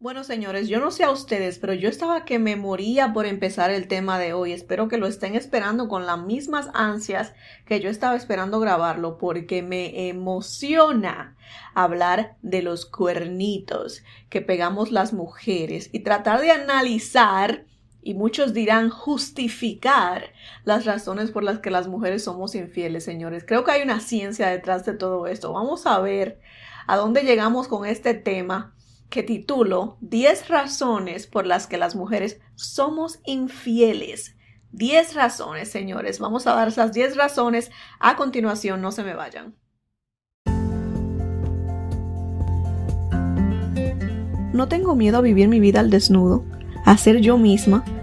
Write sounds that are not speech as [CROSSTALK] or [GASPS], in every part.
Bueno, señores, yo no sé a ustedes, pero yo estaba que me moría por empezar el tema de hoy. Espero que lo estén esperando con las mismas ansias que yo estaba esperando grabarlo, porque me emociona hablar de los cuernitos que pegamos las mujeres y tratar de analizar y muchos dirán justificar las razones por las que las mujeres somos infieles, señores. Creo que hay una ciencia detrás de todo esto. Vamos a ver a dónde llegamos con este tema que titulo 10 razones por las que las mujeres somos infieles. 10 razones, señores. Vamos a dar esas 10 razones a continuación, no se me vayan. No tengo miedo a vivir mi vida al desnudo a ser yo misma,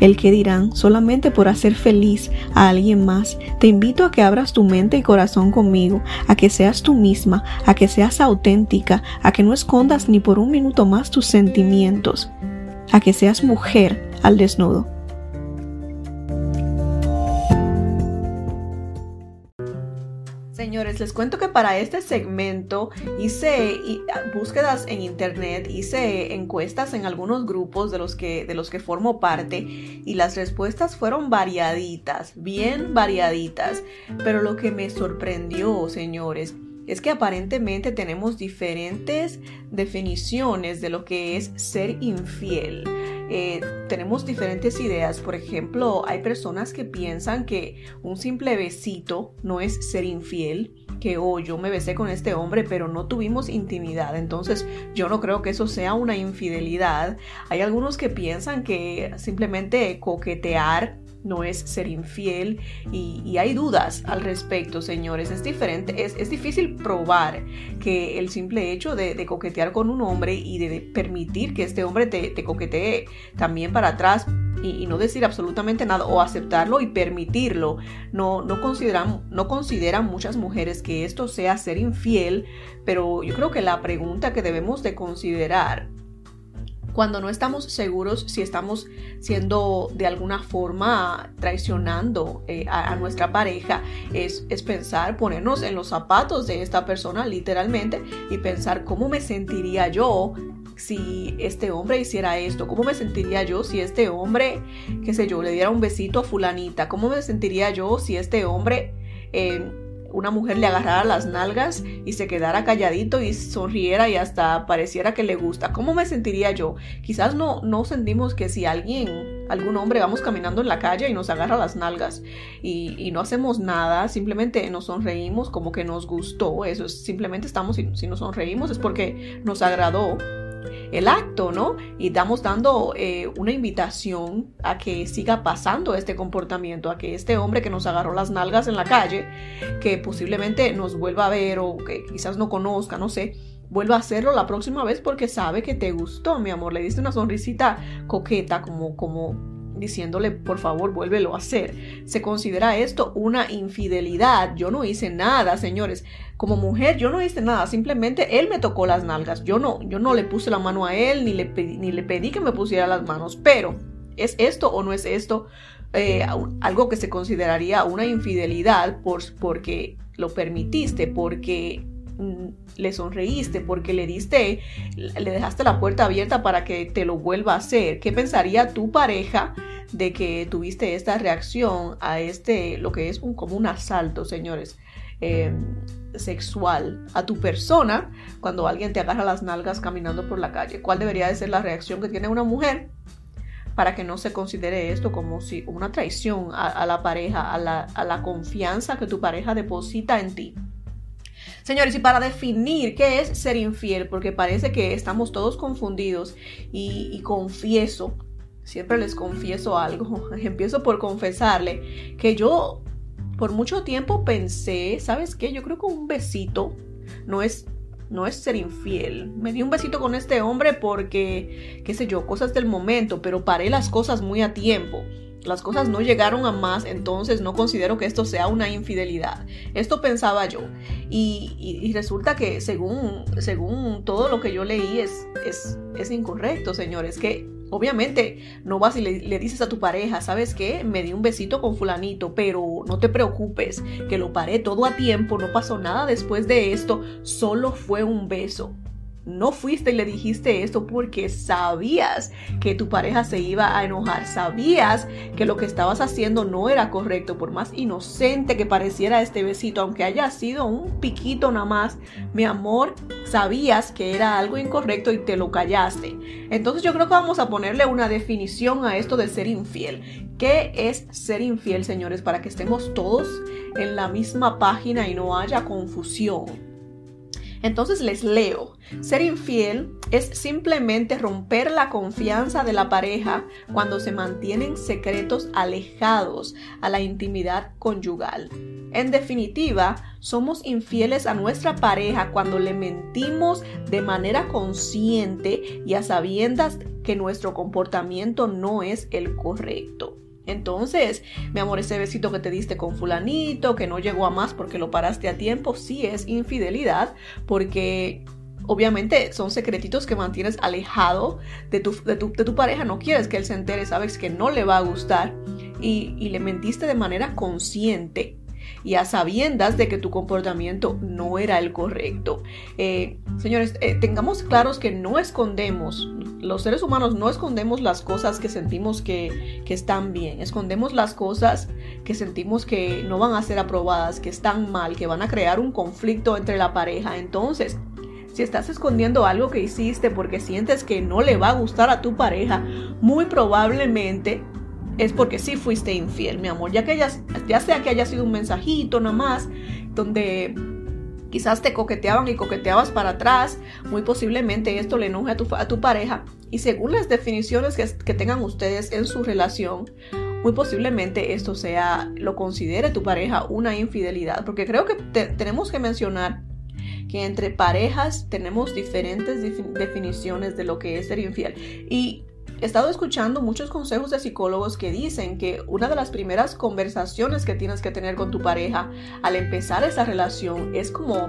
el que dirán solamente por hacer feliz a alguien más. Te invito a que abras tu mente y corazón conmigo, a que seas tú misma, a que seas auténtica, a que no escondas ni por un minuto más tus sentimientos, a que seas mujer al desnudo. Les cuento que para este segmento hice búsquedas en internet, hice encuestas en algunos grupos de los que de los que formo parte y las respuestas fueron variaditas, bien variaditas, pero lo que me sorprendió, señores, es que aparentemente tenemos diferentes definiciones de lo que es ser infiel. Eh, tenemos diferentes ideas. Por ejemplo, hay personas que piensan que un simple besito no es ser infiel que oh, yo me besé con este hombre, pero no tuvimos intimidad. Entonces, yo no creo que eso sea una infidelidad. Hay algunos que piensan que simplemente coquetear no es ser infiel y, hay dudas al respecto, señores. Es diferente, es, difícil probar que el simple hecho de, coquetear con un hombre y de permitir que este hombre te, te coquetee también para atrás y, no decir absolutamente nada o aceptarlo y permitirlo. No, no, consideran, no consideran muchas mujeres que esto sea ser infiel, pero yo creo que la pregunta que debemos de considerar cuando no estamos seguros si estamos siendo de alguna forma traicionando eh, a, nuestra pareja, es, es, pensar, ponernos en los zapatos de esta persona literalmente y pensar cómo me sentiría yo si este hombre hiciera esto, cómo me sentiría yo si este hombre, qué sé yo, le diera un besito a fulanita, cómo me sentiría yo si este hombre... Eh, una mujer le agarrara las nalgas y se quedara calladito y sonriera y hasta pareciera que le gusta. ¿Cómo me sentiría yo? Quizás no, no sentimos que si alguien, algún hombre, vamos caminando en la calle y nos agarra las nalgas y, no hacemos nada, simplemente nos sonreímos como que nos gustó. Eso es, simplemente estamos, si nos sonreímos es porque nos agradó el acto, ¿no? Y estamos dando eh, una invitación a que siga pasando este comportamiento, a que este hombre que nos agarró las nalgas en la calle, que posiblemente nos vuelva a ver o que quizás no conozca, no sé, vuelva a hacerlo la próxima vez porque sabe que te gustó, mi amor. Le diste una sonrisita coqueta, como, como diciéndole por favor vuélvelo a hacer. Se considera esto una infidelidad. Yo no hice nada, señores. Como mujer yo no hice nada, simplemente él me tocó las nalgas. Yo no, yo no le puse la mano a él ni le pedí, ni le pedí que me pusiera las manos. Pero, ¿es esto o no es esto eh, algo que se consideraría una infidelidad por, porque lo permitiste, porque le sonreíste, porque le diste, le dejaste la puerta abierta para que te lo vuelva a hacer. ¿Qué pensaría tu pareja de que tuviste esta reacción a este, lo que es un, como un asalto, señores? Em, sexual a tu persona cuando alguien te agarra las nalgas caminando por la calle. ¿Cuál debería de ser la reacción que tiene una mujer para que no se considere esto como si una traición a, la pareja, a la confianza que tu pareja deposita en ti? Señores, y para definir qué es ser infiel, porque parece que estamos todos confundidos y, confieso, siempre les confieso algo, [LAUGHS] empiezo por confesarle que yo por mucho tiempo pensé, ¿sabes qué? Yo creo que un besito no es no es ser infiel. Me di un besito con este hombre porque, qué sé yo, cosas del momento, pero paré las cosas muy a tiempo. Las cosas no llegaron a más, entonces no considero que esto sea una infidelidad. Esto pensaba yo. Y, resulta que según, según todo lo que yo leí es, es, es incorrecto, señores, que Obviamente no vas y le, dices a tu pareja, ¿sabes qué? Me di un besito con fulanito, pero no te preocupes, que lo paré todo a tiempo, no pasó nada después de esto, solo fue un beso. No fuiste y le dijiste esto porque sabías que tu pareja se iba a enojar, sabías que lo que estabas haciendo no era correcto, por más inocente que pareciera este besito, aunque haya sido un piquito nada más, mi amor, sabías que era algo incorrecto y te lo callaste. Entonces yo creo que vamos a ponerle una definición a esto de ser infiel. ¿Qué es ser infiel, señores? Para que estemos todos en la misma página y no haya confusión. Entonces les leo. Ser infiel es simplemente romper la confianza de la pareja cuando se mantienen secretos alejados a la intimidad conyugal. En definitiva, somos infieles a nuestra pareja cuando le mentimos de manera consciente y a sabiendas que nuestro comportamiento no es el correcto. Entonces, mi amor, ese besito que te diste con fulanito, que no llegó a más porque lo paraste a tiempo, sí es infidelidad, porque obviamente son secretitos que mantienes alejado de tu, de tu, pareja, no quieres que él se entere, sabes que no le va a gustar. Y, y le mentiste de manera consciente y a sabiendas de que tu comportamiento no era el correcto. Eh, señores, eh, tengamos claros que no escondemos, los seres humanos no escondemos las cosas que sentimos que, que están bien, escondemos las cosas que sentimos que no van a ser aprobadas, que están mal, que van a crear un conflicto entre la pareja. Entonces, si estás escondiendo algo que hiciste porque sientes que no le va a gustar a tu pareja, muy probablemente es porque sí fuiste infiel, mi amor. Ya que ya sea que haya sido un mensajito nada más, donde quizás te coqueteaban y coqueteabas para atrás, muy posiblemente esto le enoje a tu, a tu pareja. Y según las definiciones que, que tengan ustedes en su relación, muy posiblemente esto sea, lo considere tu pareja una infidelidad. Porque creo que tenemos que mencionar que entre parejas tenemos diferentes definiciones de lo que es ser infiel. Y He estado escuchando muchos consejos de psicólogos que dicen que una de las primeras conversaciones que tienes que tener con tu pareja al empezar esa relación es como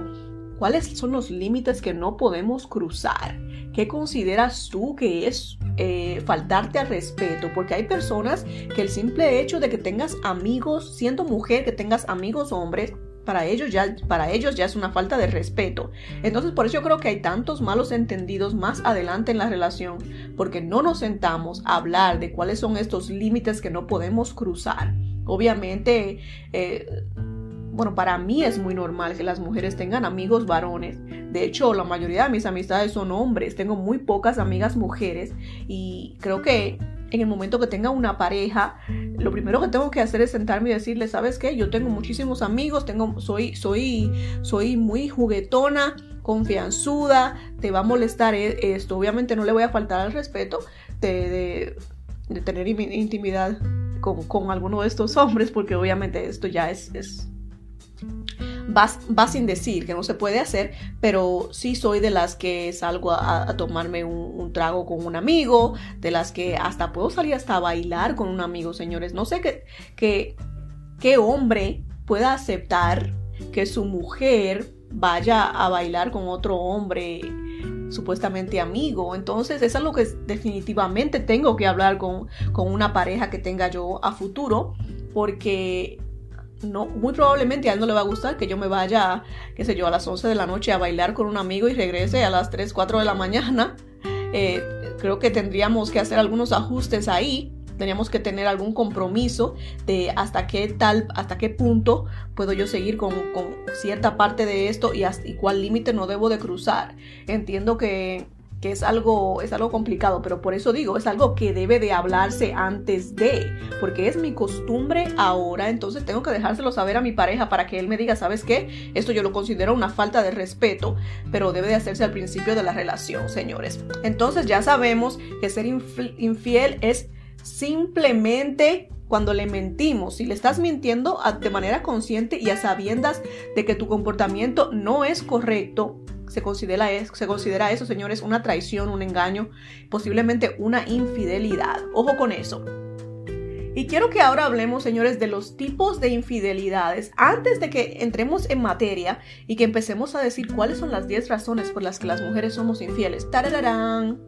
cuáles son los límites que no podemos cruzar. ¿Qué consideras tú que es eh, faltarte al respeto? Porque hay personas que el simple hecho de que tengas amigos, siendo mujer, que tengas amigos hombres, para ellos ya, para ellos ya es una falta de respeto. Entonces por eso creo que hay tantos malos entendidos más adelante en la relación, porque no nos sentamos a hablar de cuáles son estos límites que no podemos cruzar. Obviamente, eh, bueno, para mí es muy normal que las mujeres tengan amigos varones. De hecho, la mayoría de mis amistades son hombres. Tengo muy pocas amigas mujeres y creo que en el momento que tenga una pareja, lo primero que tengo que hacer es sentarme y decirle, ¿sabes qué? Yo tengo muchísimos amigos, tengo, soy, soy, soy muy juguetona, confianzuda, te va a molestar e, esto. Obviamente no le voy a faltar al respeto de, tener intimidad con, alguno de estos hombres, porque obviamente esto ya es va, sin decir que no se puede hacer, pero sí soy de las que salgo a, tomarme un, trago con un amigo, de las que hasta puedo salir hasta a bailar con un amigo, señores. No sé qué, hombre pueda aceptar que su mujer vaya a bailar con otro hombre supuestamente amigo. Entonces es algo que definitivamente tengo que hablar con una pareja que tenga yo a futuro porque no, muy probablemente a él no le va a gustar que yo me vaya, qué sé yo, a las 11 de la noche a bailar con un amigo y regrese a las 3, 4 de la mañana. Eh, creo que tendríamos que hacer algunos ajustes ahí. Teníamos que tener algún compromiso de hasta qué tal, hasta qué punto puedo yo seguir con, cierta parte de esto y, y cuál límite no debo de cruzar. Entiendo que es algo, es algo complicado, pero por eso digo, es algo que debe de hablarse antes de, porque es mi costumbre ahora, entonces tengo que dejárselo saber a mi pareja para que él me diga, ¿sabes qué? Esto yo lo considero una falta de respeto, pero debe de hacerse al principio de la relación, señores. Entonces ya sabemos que ser infiel es simplemente cuando le mentimos, si le estás mintiendo de manera consciente y a sabiendas de que tu comportamiento no es correcto, se considera, se considera eso, señores, una traición, un engaño, posiblemente una infidelidad. Ojo con eso. Y quiero que ahora hablemos, señores, de los tipos de infidelidades. Antes de que entremos en materia y que empecemos a decir cuáles son las 10 razones por las que las mujeres somos infieles. ¡Tarararán!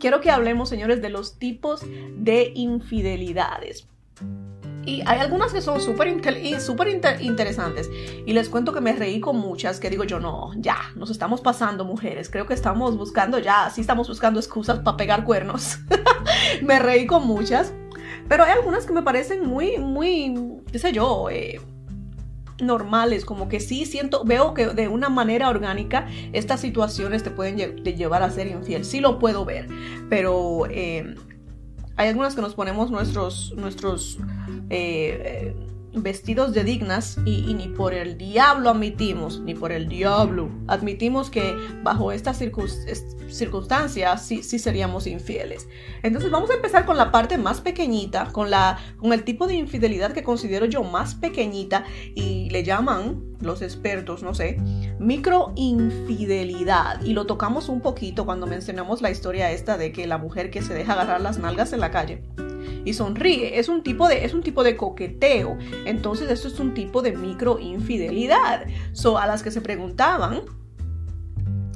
Quiero que hablemos, señores, de los tipos de infidelidades. Y hay algunas que son súper interesantes. Y les cuento que me reí con muchas que digo yo, no, ya, nos estamos pasando mujeres. Creo que estamos buscando ya, sí estamos buscando excusas para pegar cuernos. [LAUGHS] me reí con muchas. Pero hay algunas que me parecen muy, muy, qué sé yo, eh, normales, como que sí siento, veo que de una manera orgánica estas situaciones te pueden llevar a ser infiel. Sí lo puedo ver, pero eh, hay algunas que nos ponemos nuestros, nuestros eh, vestidos de dignas y, ni por el diablo admitimos, ni por el diablo admitimos que bajo estas circunstancias sí, sí, seríamos infieles. Entonces vamos a empezar con la parte más pequeñita, con, la, con el tipo de infidelidad que considero yo más pequeñita y le llaman los expertos, no sé, microinfidelidad. Y lo tocamos un poquito cuando mencionamos la historia esta de que la mujer que se deja agarrar las nalgas en la calle y sonríe. Es un tipo de, es un tipo de coqueteo. Entonces, esto es un tipo de microinfidelidad. So, a las que se preguntaban,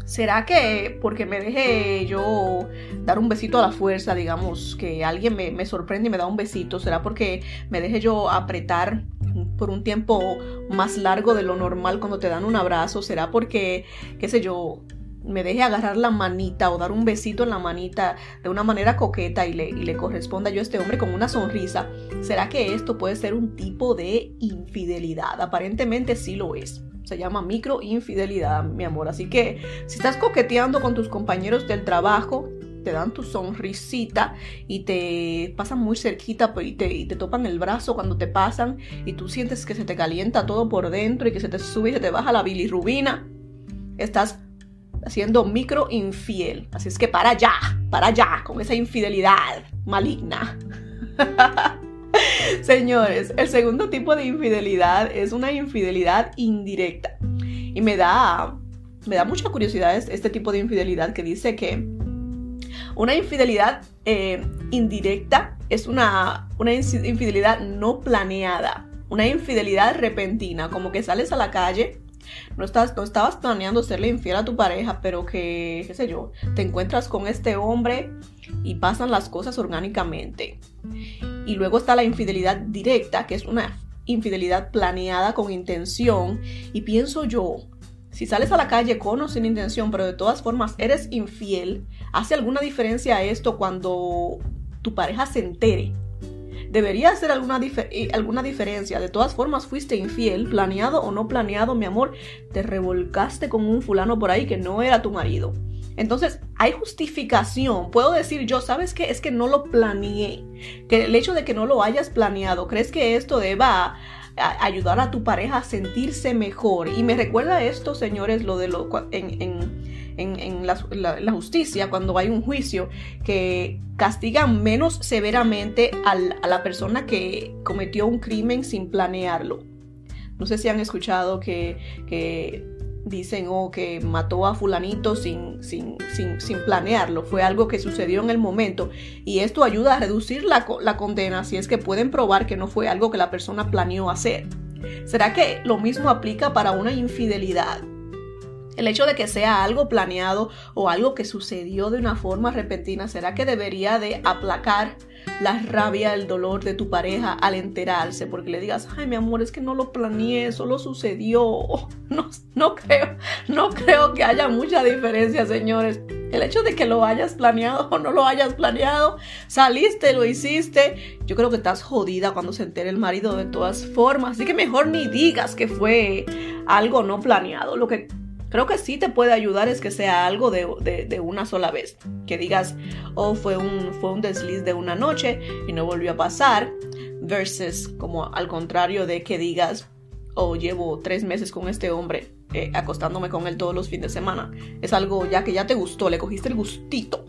¿será que porque me deje yo dar un besito a la fuerza, digamos, que alguien me, me sorprende y me da un besito? ¿Será porque me deje yo apretar por un tiempo más largo de lo normal cuando te dan un abrazo? ¿Será porque, qué sé yo, me deje agarrar la manita o dar un besito en la manita de una manera coqueta y le, y le corresponda yo a este hombre con una sonrisa, ¿será que esto puede ser un tipo de infidelidad? Aparentemente sí lo es. Se llama microinfidelidad, mi amor. Así que si estás coqueteando con tus compañeros del trabajo, te dan tu sonrisita y te pasan muy cerquita y te, y te topan el brazo cuando te pasan y tú sientes que se te calienta todo por dentro y que se te sube y se te baja la bilirrubina. Estás siendo micro infiel. Así es que para allá, para allá, con esa infidelidad maligna. [LAUGHS] Señores, el segundo tipo de infidelidad es una infidelidad indirecta. Y me da, me da mucha curiosidad este tipo de infidelidad que dice que una infidelidad eh, indirecta es una, una infidelidad no planeada, una infidelidad repentina, como que sales a la calle no, estás, no estabas planeando serle infiel a tu pareja, pero que, qué sé yo, te encuentras con este hombre y pasan las cosas orgánicamente. Y luego está la infidelidad directa, que es una infidelidad planeada con intención. Y pienso yo, si sales a la calle con o sin intención, pero de todas formas eres infiel, ¿hace alguna diferencia esto cuando tu pareja se entere debería hacer alguna, alguna diferencia. De todas formas, fuiste infiel, planeado o no planeado, mi amor, te revolcaste con un fulano por ahí que no era tu marido. Entonces, hay justificación. Puedo decir yo, ¿sabes qué? Es que no lo planeé. Que el hecho de que no lo hayas planeado, ¿crees que esto deba ayudar a tu pareja a sentirse mejor? Y me recuerda esto, señores, lo de lo en, en, la, justicia, cuando hay un juicio, que castigan menos severamente a la persona que cometió un crimen sin planearlo. No sé si han escuchado que, dicen oh, que mató a fulanito sin, sin, sin, planearlo. Fue algo que sucedió en el momento. Y esto ayuda a reducir la condena si es que pueden probar que no fue algo que la persona planeó hacer. ¿Será que lo mismo aplica para una infidelidad? El hecho de que sea algo planeado o algo que sucedió de una forma repentina, ¿será que debería de aplacar la rabia, el dolor de tu pareja al enterarse? Porque le digas, ay mi amor, es que no lo planeé, solo sucedió. [LAUGHS] No, no creo, no creo que haya mucha diferencia, señores. El hecho de que lo hayas planeado o no lo hayas planeado, saliste, lo hiciste, yo creo que estás jodida cuando se entere el marido de todas formas. Así que mejor ni digas que fue algo no planeado. Lo que Creo que sí te puede ayudar es que sea algo de, una sola vez. Que digas, oh, fue un, fue un desliz de una noche y no volvió a pasar. Versus como al contrario de que digas, oh, llevo tres meses con este hombre, eh, acostándome con él todos los fines de semana. Es algo ya que ya te gustó, le cogiste el gustito.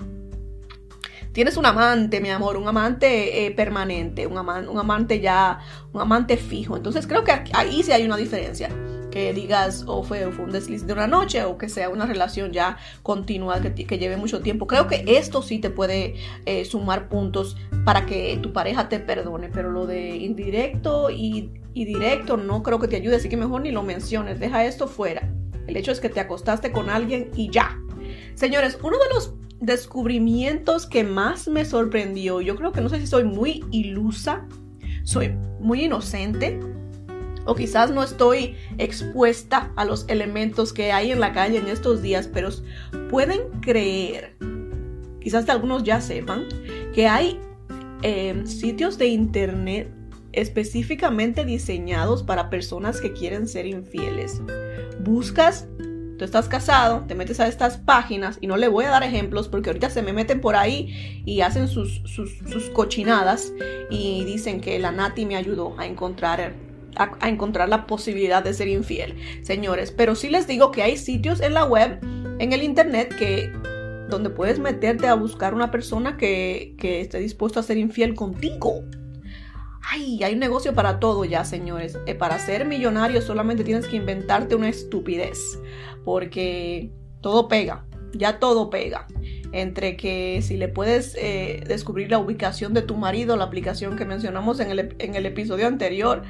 Tienes un amante, mi amor, un amante eh, permanente, un, un amante ya, un amante fijo. Entonces creo que ahí sí hay una diferencia que digas o fue, un desliz de una noche o que sea una relación ya continua que, lleve mucho tiempo. Creo que esto sí te puede eh, sumar puntos para que tu pareja te perdone, pero lo de indirecto y, y directo no creo que te ayude, así que mejor ni lo menciones, deja esto fuera. El hecho es que te acostaste con alguien y ya. Señores, uno de los descubrimientos que más me sorprendió, yo creo que no sé si soy muy ilusa, soy muy inocente, o quizás no estoy expuesta a los elementos que hay en la calle en estos días, pero pueden creer, quizás algunos ya sepan, que hay em, sitios de internet específicamente diseñados para personas que quieren ser infieles. Buscas, tú estás casado, te metes a estas páginas y no le voy a dar ejemplos porque ahorita se me meten por ahí y hacen sus, sus, sus cochinadas y dicen que la Nati me ayudó a encontrar a, encontrar la posibilidad de ser infiel, señores. Pero sí les digo que hay sitios en la web, en el internet, que donde puedes meterte a buscar una persona que, esté dispuesto a ser infiel contigo. Ay, hay un negocio para todo ya, señores. Eh, para ser millonario solamente tienes que inventarte una estupidez. Porque todo pega. Ya todo pega. Entre que si le puedes eh, descubrir la ubicación de tu marido, la aplicación que mencionamos en el episodio anterior,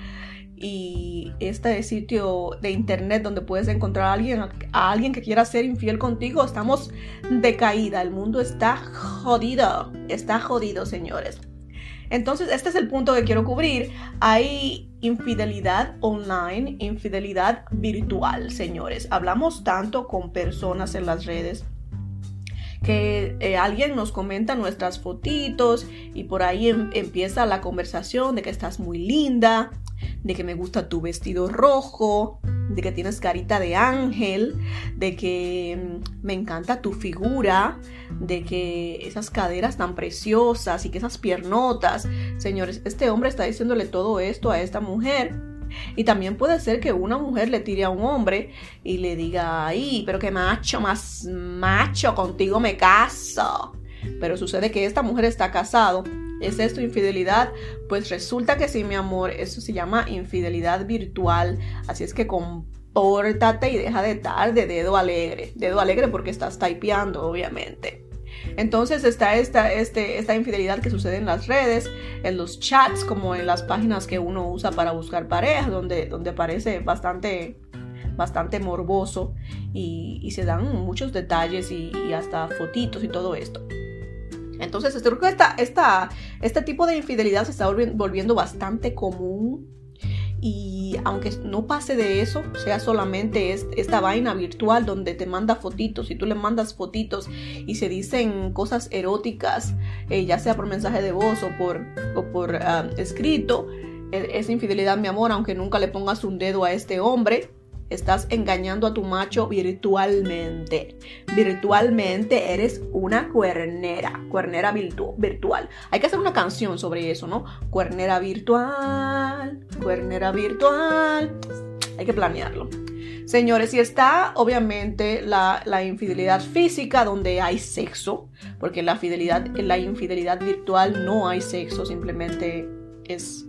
y este sitio de internet donde puedes encontrar a alguien, a alguien que quiera ser infiel contigo, estamos de caída. El mundo está jodido, está jodido, señores. Entonces, este es el punto que quiero cubrir. Hay infidelidad online, infidelidad virtual, señores. Hablamos tanto con personas en las redes que eh, alguien nos comenta nuestras fotitos y por ahí em, empieza la conversación de que estás muy linda, de que me gusta tu vestido rojo, de que tienes carita de ángel, de que mm, me encanta tu figura, de que esas caderas tan preciosas y que esas piernotas. Señores, este hombre está diciéndole todo esto a esta mujer. Y también puede ser que una mujer le tire a un hombre y le diga, ay, pero qué macho, más macho, contigo me caso. Pero sucede que esta mujer está casado ¿Es esto infidelidad? Pues resulta que sí, mi amor, eso se llama infidelidad virtual. Así es que compórtate y deja de estar de dedo alegre. Dedo alegre porque estás typeando, obviamente. Entonces está esta, este, esta infidelidad que sucede en las redes, en los chats, como en las páginas que uno usa para buscar parejas, donde, donde parece bastante bastante morboso y, se dan muchos detalles y hasta fotitos y todo esto. Entonces, este, este tipo de infidelidad se está volviendo bastante común. Y aunque no pase de eso, sea solamente esta vaina virtual donde te manda fotitos y tú le mandas fotitos y se dicen cosas eróticas, eh, ya sea por mensaje de voz o por, por ah, escrito, e, es infidelidad, mi amor, aunque nunca le pongas un dedo a este hombre Estás engañando a tu macho virtualmente. Virtualmente eres una cuernera, cuernera virtual. Hay que hacer una canción sobre eso, ¿no? Cuernera virtual, cuernera virtual. Hay que planearlo. Señores, y está obviamente la, infidelidad física donde hay sexo, porque la, fidelidad, en la infidelidad virtual no hay sexo, simplemente es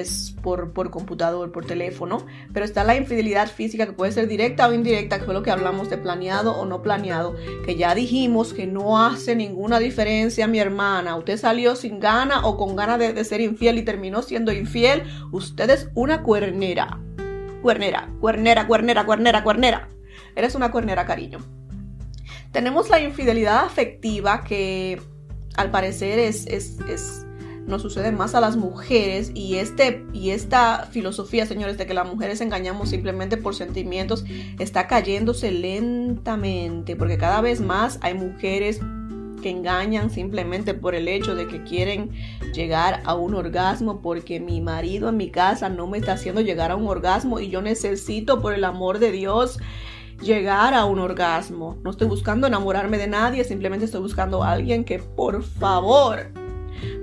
es por, por computador, por teléfono, pero está la infidelidad física que puede ser directa o indirecta, que fue lo que hablamos de planeado o no planeado, que ya dijimos que no hace ninguna diferencia, mi hermana. Usted salió sin gana o con ganas de, de ser infiel y terminó siendo infiel. Usted es una cuernera. Cuernera, cuernera, cuernera, cuernera, cuernera. Eres una cuernera, cariño. Tenemos la infidelidad afectiva que al parecer es, es, es nos sucede más a las mujeres y, este, y esta filosofía, señores, de que las mujeres engañamos simplemente por sentimientos, está cayéndose lentamente, porque cada vez más hay mujeres que engañan simplemente por el hecho de que quieren llegar a un orgasmo porque mi marido en mi casa no me está haciendo llegar a un orgasmo y yo necesito por el amor de Dios llegar a un orgasmo. No estoy buscando enamorarme de nadie, simplemente estoy buscando a alguien que por favor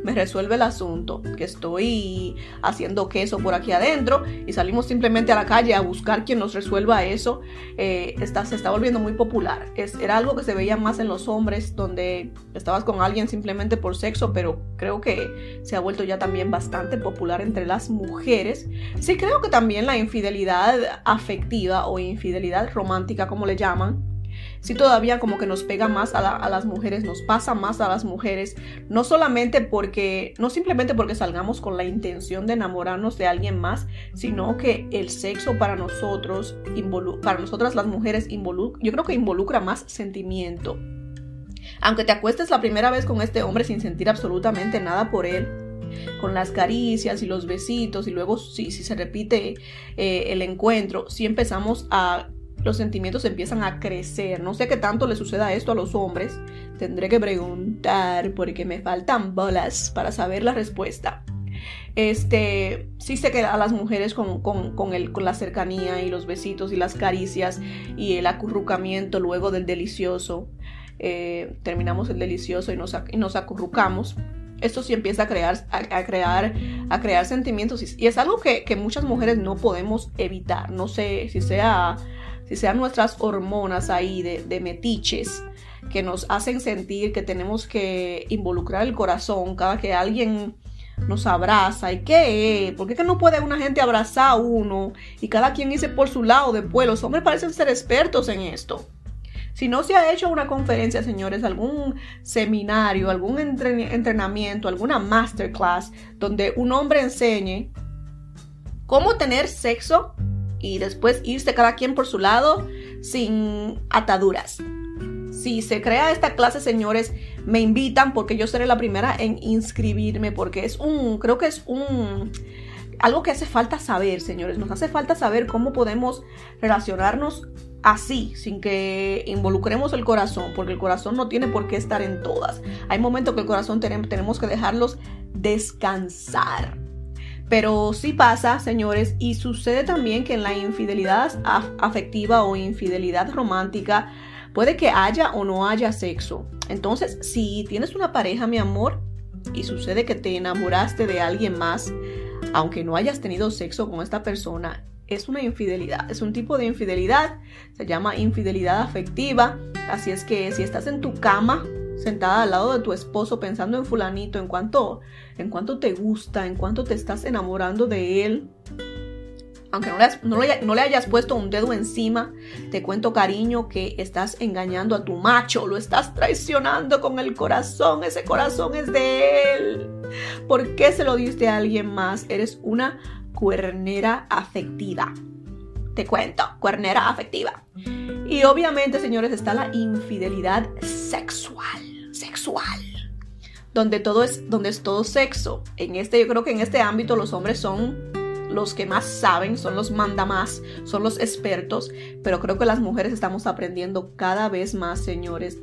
me resuelve el asunto, que estoy haciendo queso por aquí adentro y salimos simplemente a la calle a buscar quien nos resuelva eso, eh, está, se está volviendo muy popular. Es, era algo que se veía más en los hombres, donde estabas con alguien simplemente por sexo, pero creo que se ha vuelto ya también bastante popular entre las mujeres. Sí creo que también la infidelidad afectiva o infidelidad romántica, como le llaman, sí todavía como que nos pega más a, las mujeres, nos pasa más a las mujeres, no solamente porque, no simplemente porque salgamos con la intención de enamorarnos de alguien más, sino que el sexo para nosotros, para nosotras las mujeres, yo creo que involucra más sentimiento. Aunque te acuestes la primera vez con este hombre sin sentir absolutamente nada por él, con las caricias y los besitos y luego si, si se repite eh, el encuentro, si empezamos a los sentimientos empiezan a crecer. No sé qué tanto le suceda esto a los hombres. Tendré que preguntar porque me faltan bolas para saber la respuesta. Este, sí sé que a las mujeres con, con, el, con la cercanía y los besitos y las caricias y el acurrucamiento luego del delicioso, eh, terminamos el delicioso y nos, y nos acurrucamos esto sí empieza a crear, a, crear, a crear sentimientos y, es algo que, que, muchas mujeres no podemos evitar. No sé si sea si sean nuestras hormonas ahí de, metiches que nos hacen sentir que tenemos que involucrar el corazón cada que alguien nos abraza. ¿Y qué ¿Por qué no puede una gente abrazar a uno y cada quien irse por su lado después? Los hombres parecen ser expertos en esto. Si no se ha hecho una conferencia, señores, algún seminario, algún entrenamiento, alguna masterclass donde un hombre enseñe cómo tener sexo y después irse cada quien por su lado sin ataduras. Si se crea esta clase, señores, me invitan porque yo seré la primera en inscribirme porque es un, creo que es un, algo que hace falta saber, señores. Nos hace falta saber cómo podemos relacionarnos así, sin que involucremos el corazón, porque el corazón no tiene por qué estar en todas. Hay momentos que el corazón tenemos que dejarlos descansar. Pero sí pasa, señores, y sucede también que en la infidelidad afectiva o infidelidad romántica puede que haya o no haya sexo. Entonces, si tienes una pareja, mi amor, y sucede que te enamoraste de alguien más, aunque no hayas tenido sexo con esta persona, es una infidelidad, es un tipo de infidelidad, se llama infidelidad afectiva, así es que si estás en tu cama sentada al lado de tu esposo pensando en fulanito, en cuanto, en te gusta, en cuanto te estás enamorando de él. Aunque no le, no le hayas puesto un dedo encima, te cuento cariño que estás engañando a tu macho, lo estás traicionando con el corazón, ese corazón es de él. ¿Por qué se lo diste a alguien más? Eres una cuernera afectiva. Te cuento, cuernera afectiva. Y obviamente, señores, está la infidelidad sexual sexual, donde todo es, donde es todo sexo. En este, yo creo que en este ámbito los hombres son los que más saben, son los manda más, son los expertos, pero creo que las mujeres estamos aprendiendo cada vez más, señores,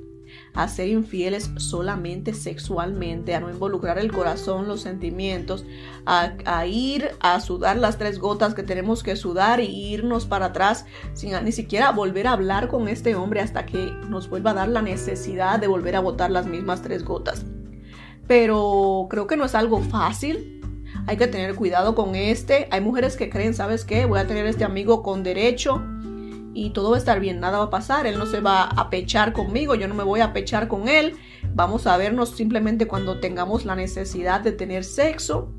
a ser infieles solamente sexualmente, a no involucrar el corazón, los sentimientos, a, ir a sudar las tres gotas que tenemos que sudar y irnos para atrás sin ni siquiera volver a hablar con este hombre hasta que nos vuelva a dar la necesidad de volver a botar las mismas tres gotas. Pero creo que no es algo fácil. Hay que tener cuidado con este. Hay mujeres que creen, ¿sabes qué? Voy a tener este amigo con derecho y todo va a estar bien, nada va a pasar, él no se va a pechar conmigo, yo no me voy a pechar con él, vamos a vernos simplemente cuando tengamos la necesidad de tener sexo,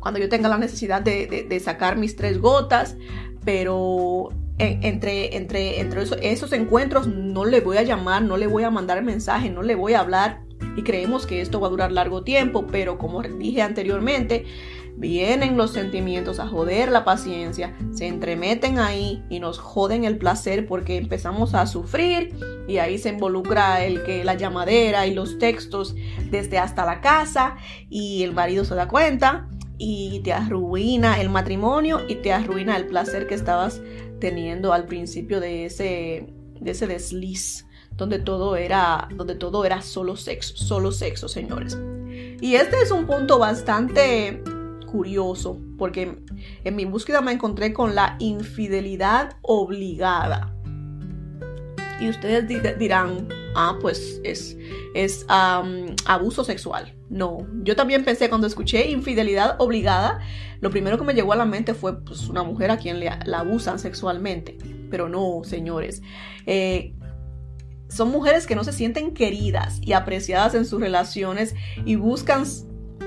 cuando yo tenga la necesidad de, sacar mis tres gotas, pero entre, entre esos encuentros no le voy a llamar, no le voy a mandar mensaje, no le voy a hablar y creemos que esto va a durar largo tiempo, pero como dije anteriormente, Vienen los sentimientos a joder la paciencia, se entremeten ahí y nos joden el placer porque empezamos a sufrir y ahí se involucra el que la llamadera y los textos desde hasta la casa y el marido se da cuenta y te arruina el matrimonio y te arruina el placer que estabas teniendo al principio de ese, de ese desliz donde todo era donde todo era solo sexo, solo sexo, señores. Y este es un punto bastante curioso porque en mi búsqueda me encontré con la infidelidad obligada. Y ustedes dirán, ah, pues es, es abuso sexual. No, yo también pensé cuando escuché infidelidad obligada, lo primero que me llegó a la mente fue pues, una mujer a quien la abusan sexualmente. Pero no, señores. Eh, son mujeres que no se sienten queridas y apreciadas en sus relaciones y buscan,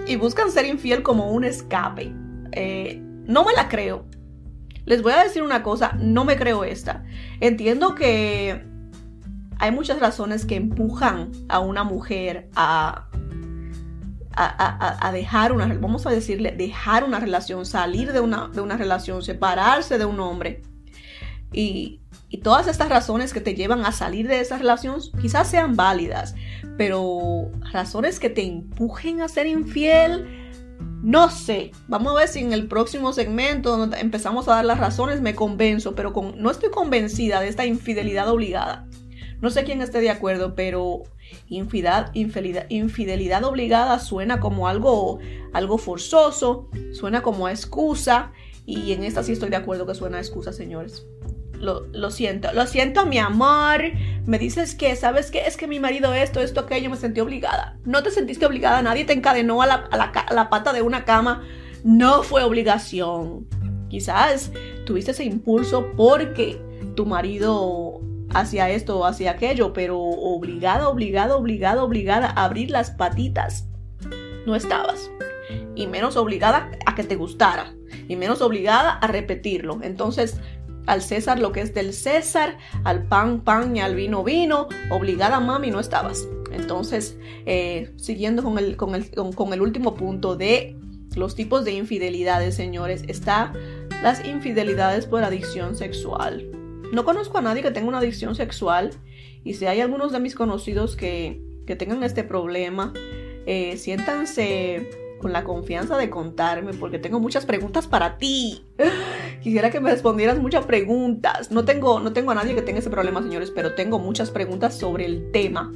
y buscan ser infiel como un escape. Eh, no me la creo. Les voy a decir una cosa, no me creo esta. Entiendo que hay muchas razones que empujan a una mujer a a, dejar una, vamos a decirle, dejar una relación, salir de una, de una relación, separarse de un hombre. Y, y todas estas razones que te llevan a salir de esa relación quizás sean válidas, pero razones que te empujen a ser infiel, no sé. Vamos a ver si en el próximo segmento donde empezamos a dar las razones me convenzo, pero no estoy convencida de esta infidelidad obligada. No sé quién esté de acuerdo, pero infidelidad, obligada suena como algo, algo forzoso, suena como excusa. Y en esta sí estoy de acuerdo que suena excusa, señores. Lo, siento, lo siento, mi amor. Me dices que, ¿sabes qué? Es que mi marido esto, esto, aquello, me sentí obligada. No te sentiste obligada, nadie te encadenó a la, a la, a la pata de una cama. No fue obligación. Quizás tuviste ese impulso porque tu marido hacia esto o hacia aquello, pero obligada, obligada, obligada, obligada a abrir las patitas, no estabas. Y menos obligada a que te gustara. Y menos obligada a repetirlo. Entonces, al César lo que es del César, al pan, pan y al vino, vino. Obligada, mami, no estabas. Entonces, eh, siguiendo con el, con, el, con el último punto de los tipos de infidelidades, señores, está las infidelidades por adicción sexual. No conozco a nadie que tenga una adicción sexual y si hay algunos de mis conocidos que, tengan este problema, eh, siéntanse con la confianza de contarme porque tengo muchas preguntas para ti. [GASPS] Quisiera que me respondieras muchas preguntas. No tengo, no tengo a nadie que tenga ese problema, señores, pero tengo muchas preguntas sobre el tema.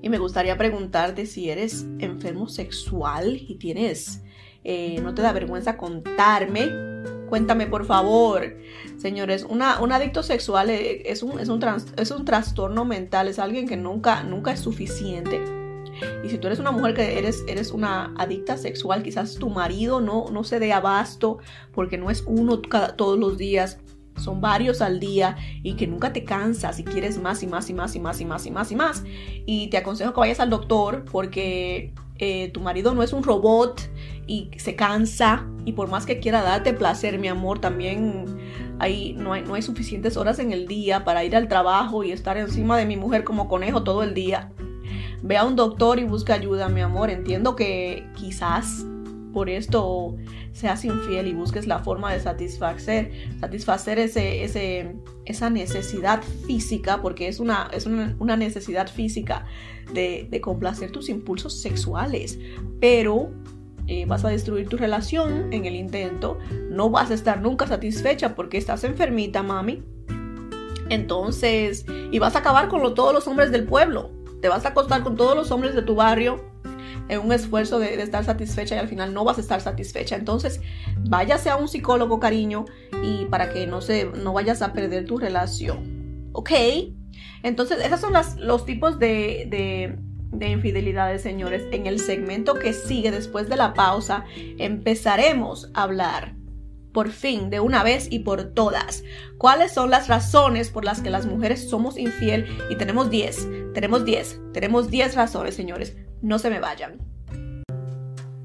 Y me gustaría preguntarte si eres enfermo sexual y tienes, eh, no te da vergüenza contarme Cuéntame, por favor. Señores, una, un adicto sexual eh, es un, es, un es un trastorno mental, es alguien que nunca, nunca es suficiente. Y si tú eres una mujer que eres, eres una adicta sexual, quizás tu marido no, no se dé abasto porque no es uno todos los días, son varios al día y que nunca te cansas y quieres más y más y más y más y más y más y más. Y te aconsejo que vayas al doctor porque eh, tu marido no es un robot y se cansa y por más que quiera darte placer, mi amor, también hay, no, hay, no hay suficientes horas en el día para ir al trabajo y estar encima de mi mujer como conejo todo el día. Ve a un doctor y busca ayuda, mi amor. Entiendo que quizás por esto seas infiel y busques la forma de satisfacer, satisfacer ese, ese, esa necesidad física, porque es una, es una, necesidad física de, complacer tus impulsos sexuales, pero eh, vas a destruir tu relación en el intento, no vas a estar nunca satisfecha porque estás enfermita, mami. Entonces, y vas a acabar con todos los hombres del pueblo, te vas a acostar con todos los hombres de tu barrio en un esfuerzo de, estar satisfecha y al final no vas a estar satisfecha. Entonces, váyase a un psicólogo, cariño, y para que no, se, no vayas a perder tu relación. ¿Ok? Entonces, esos son los tipos de, de, de infidelidades, señores. En el segmento que sigue después de la pausa, empezaremos a hablar por fin, de una vez y por todas. ¿Cuáles son las razones por las que las mujeres somos infiel? Y tenemos 10, tenemos 10, tenemos 10 razones, señores. No se me vayan.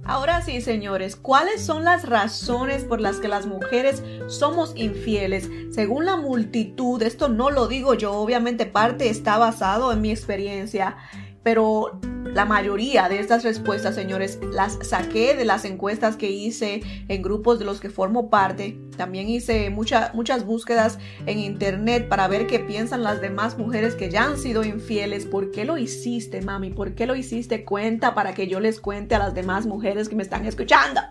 Ahora sí, señores, ¿cuáles son las razones por las que las mujeres somos infieles? Según la multitud, esto no lo digo yo, obviamente parte está basado en mi experiencia, pero la mayoría de estas respuestas, señores, las saqué de las encuestas que hice en grupos de los que formo parte. También hice muchas búsquedas en internet para ver qué piensan las demás mujeres que ya han sido infieles. ¿Por qué lo hiciste, mami? ¿Por qué lo hiciste? Cuenta para que yo les cuente a las demás mujeres que me están escuchando.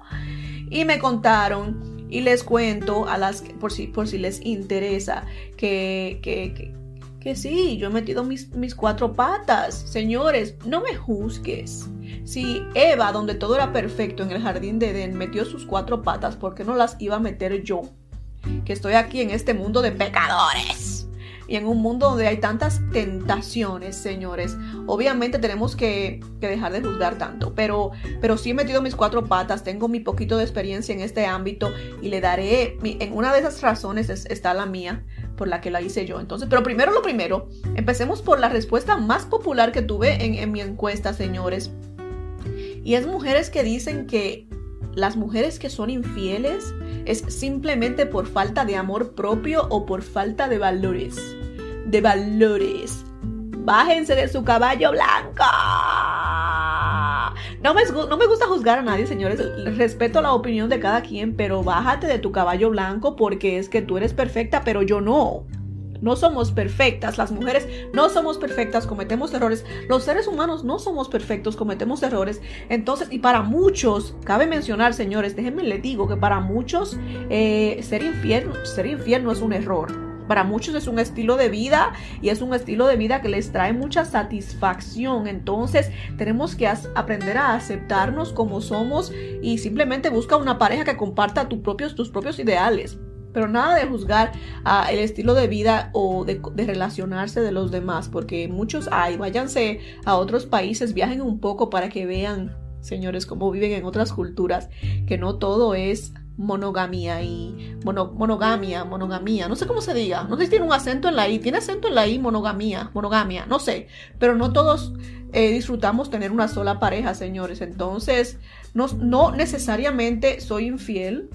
Y me contaron y les cuento a las por si por si les interesa que, que que sí, yo he metido mis, mis cuatro patas. Señores, no me juzgues. Si Eva, donde todo era perfecto en el jardín de Edén, metió sus cuatro patas, ¿por qué no las iba a meter yo? Que estoy aquí en este mundo de pecadores. y en un mundo donde hay tantas tentaciones, señores, obviamente tenemos que, dejar de juzgar tanto. Pero, pero sí he metido mis cuatro patas, tengo mi poquito de experiencia en este ámbito y le daré, en una de esas razones está la mía por la que la hice yo. Entonces, pero primero lo primero, empecemos por la respuesta más popular que tuve en, en mi encuesta, señores. Y es mujeres que dicen que las mujeres que son infieles es simplemente por falta de amor propio o por falta de valores. De valores. Bájense de su caballo blanco. No me, gusta juzgar a nadie, señores. Respeto la opinión de cada quien, pero bájate de tu caballo blanco porque es que tú eres perfecta, pero yo no. No somos perfectas, las mujeres no somos perfectas, cometemos errores, los seres humanos no somos perfectos, cometemos errores. Entonces, y para muchos, cabe mencionar, señores, déjenme les digo que para muchos eh, ser, infiel, ser infiel no es un error. Para muchos es un estilo de vida y es un estilo de vida que les trae mucha satisfacción. Entonces tenemos que aprender a aceptarnos como somos y simplemente busca una pareja que comparta tus propios, tus propios ideales pero nada de juzgar el estilo de vida o de, relacionarse de los demás, porque muchos hay, váyanse a otros países, viajen un poco para que vean, señores, cómo viven en otras culturas, que no todo es monogamia y monogamia, monogamia, no sé cómo se diga, no sé si tiene un acento en la I, tiene acento en la I, monogamia, monogamia, no sé, pero no todos eh, disfrutamos tener una sola pareja, señores, entonces no, no necesariamente soy infiel,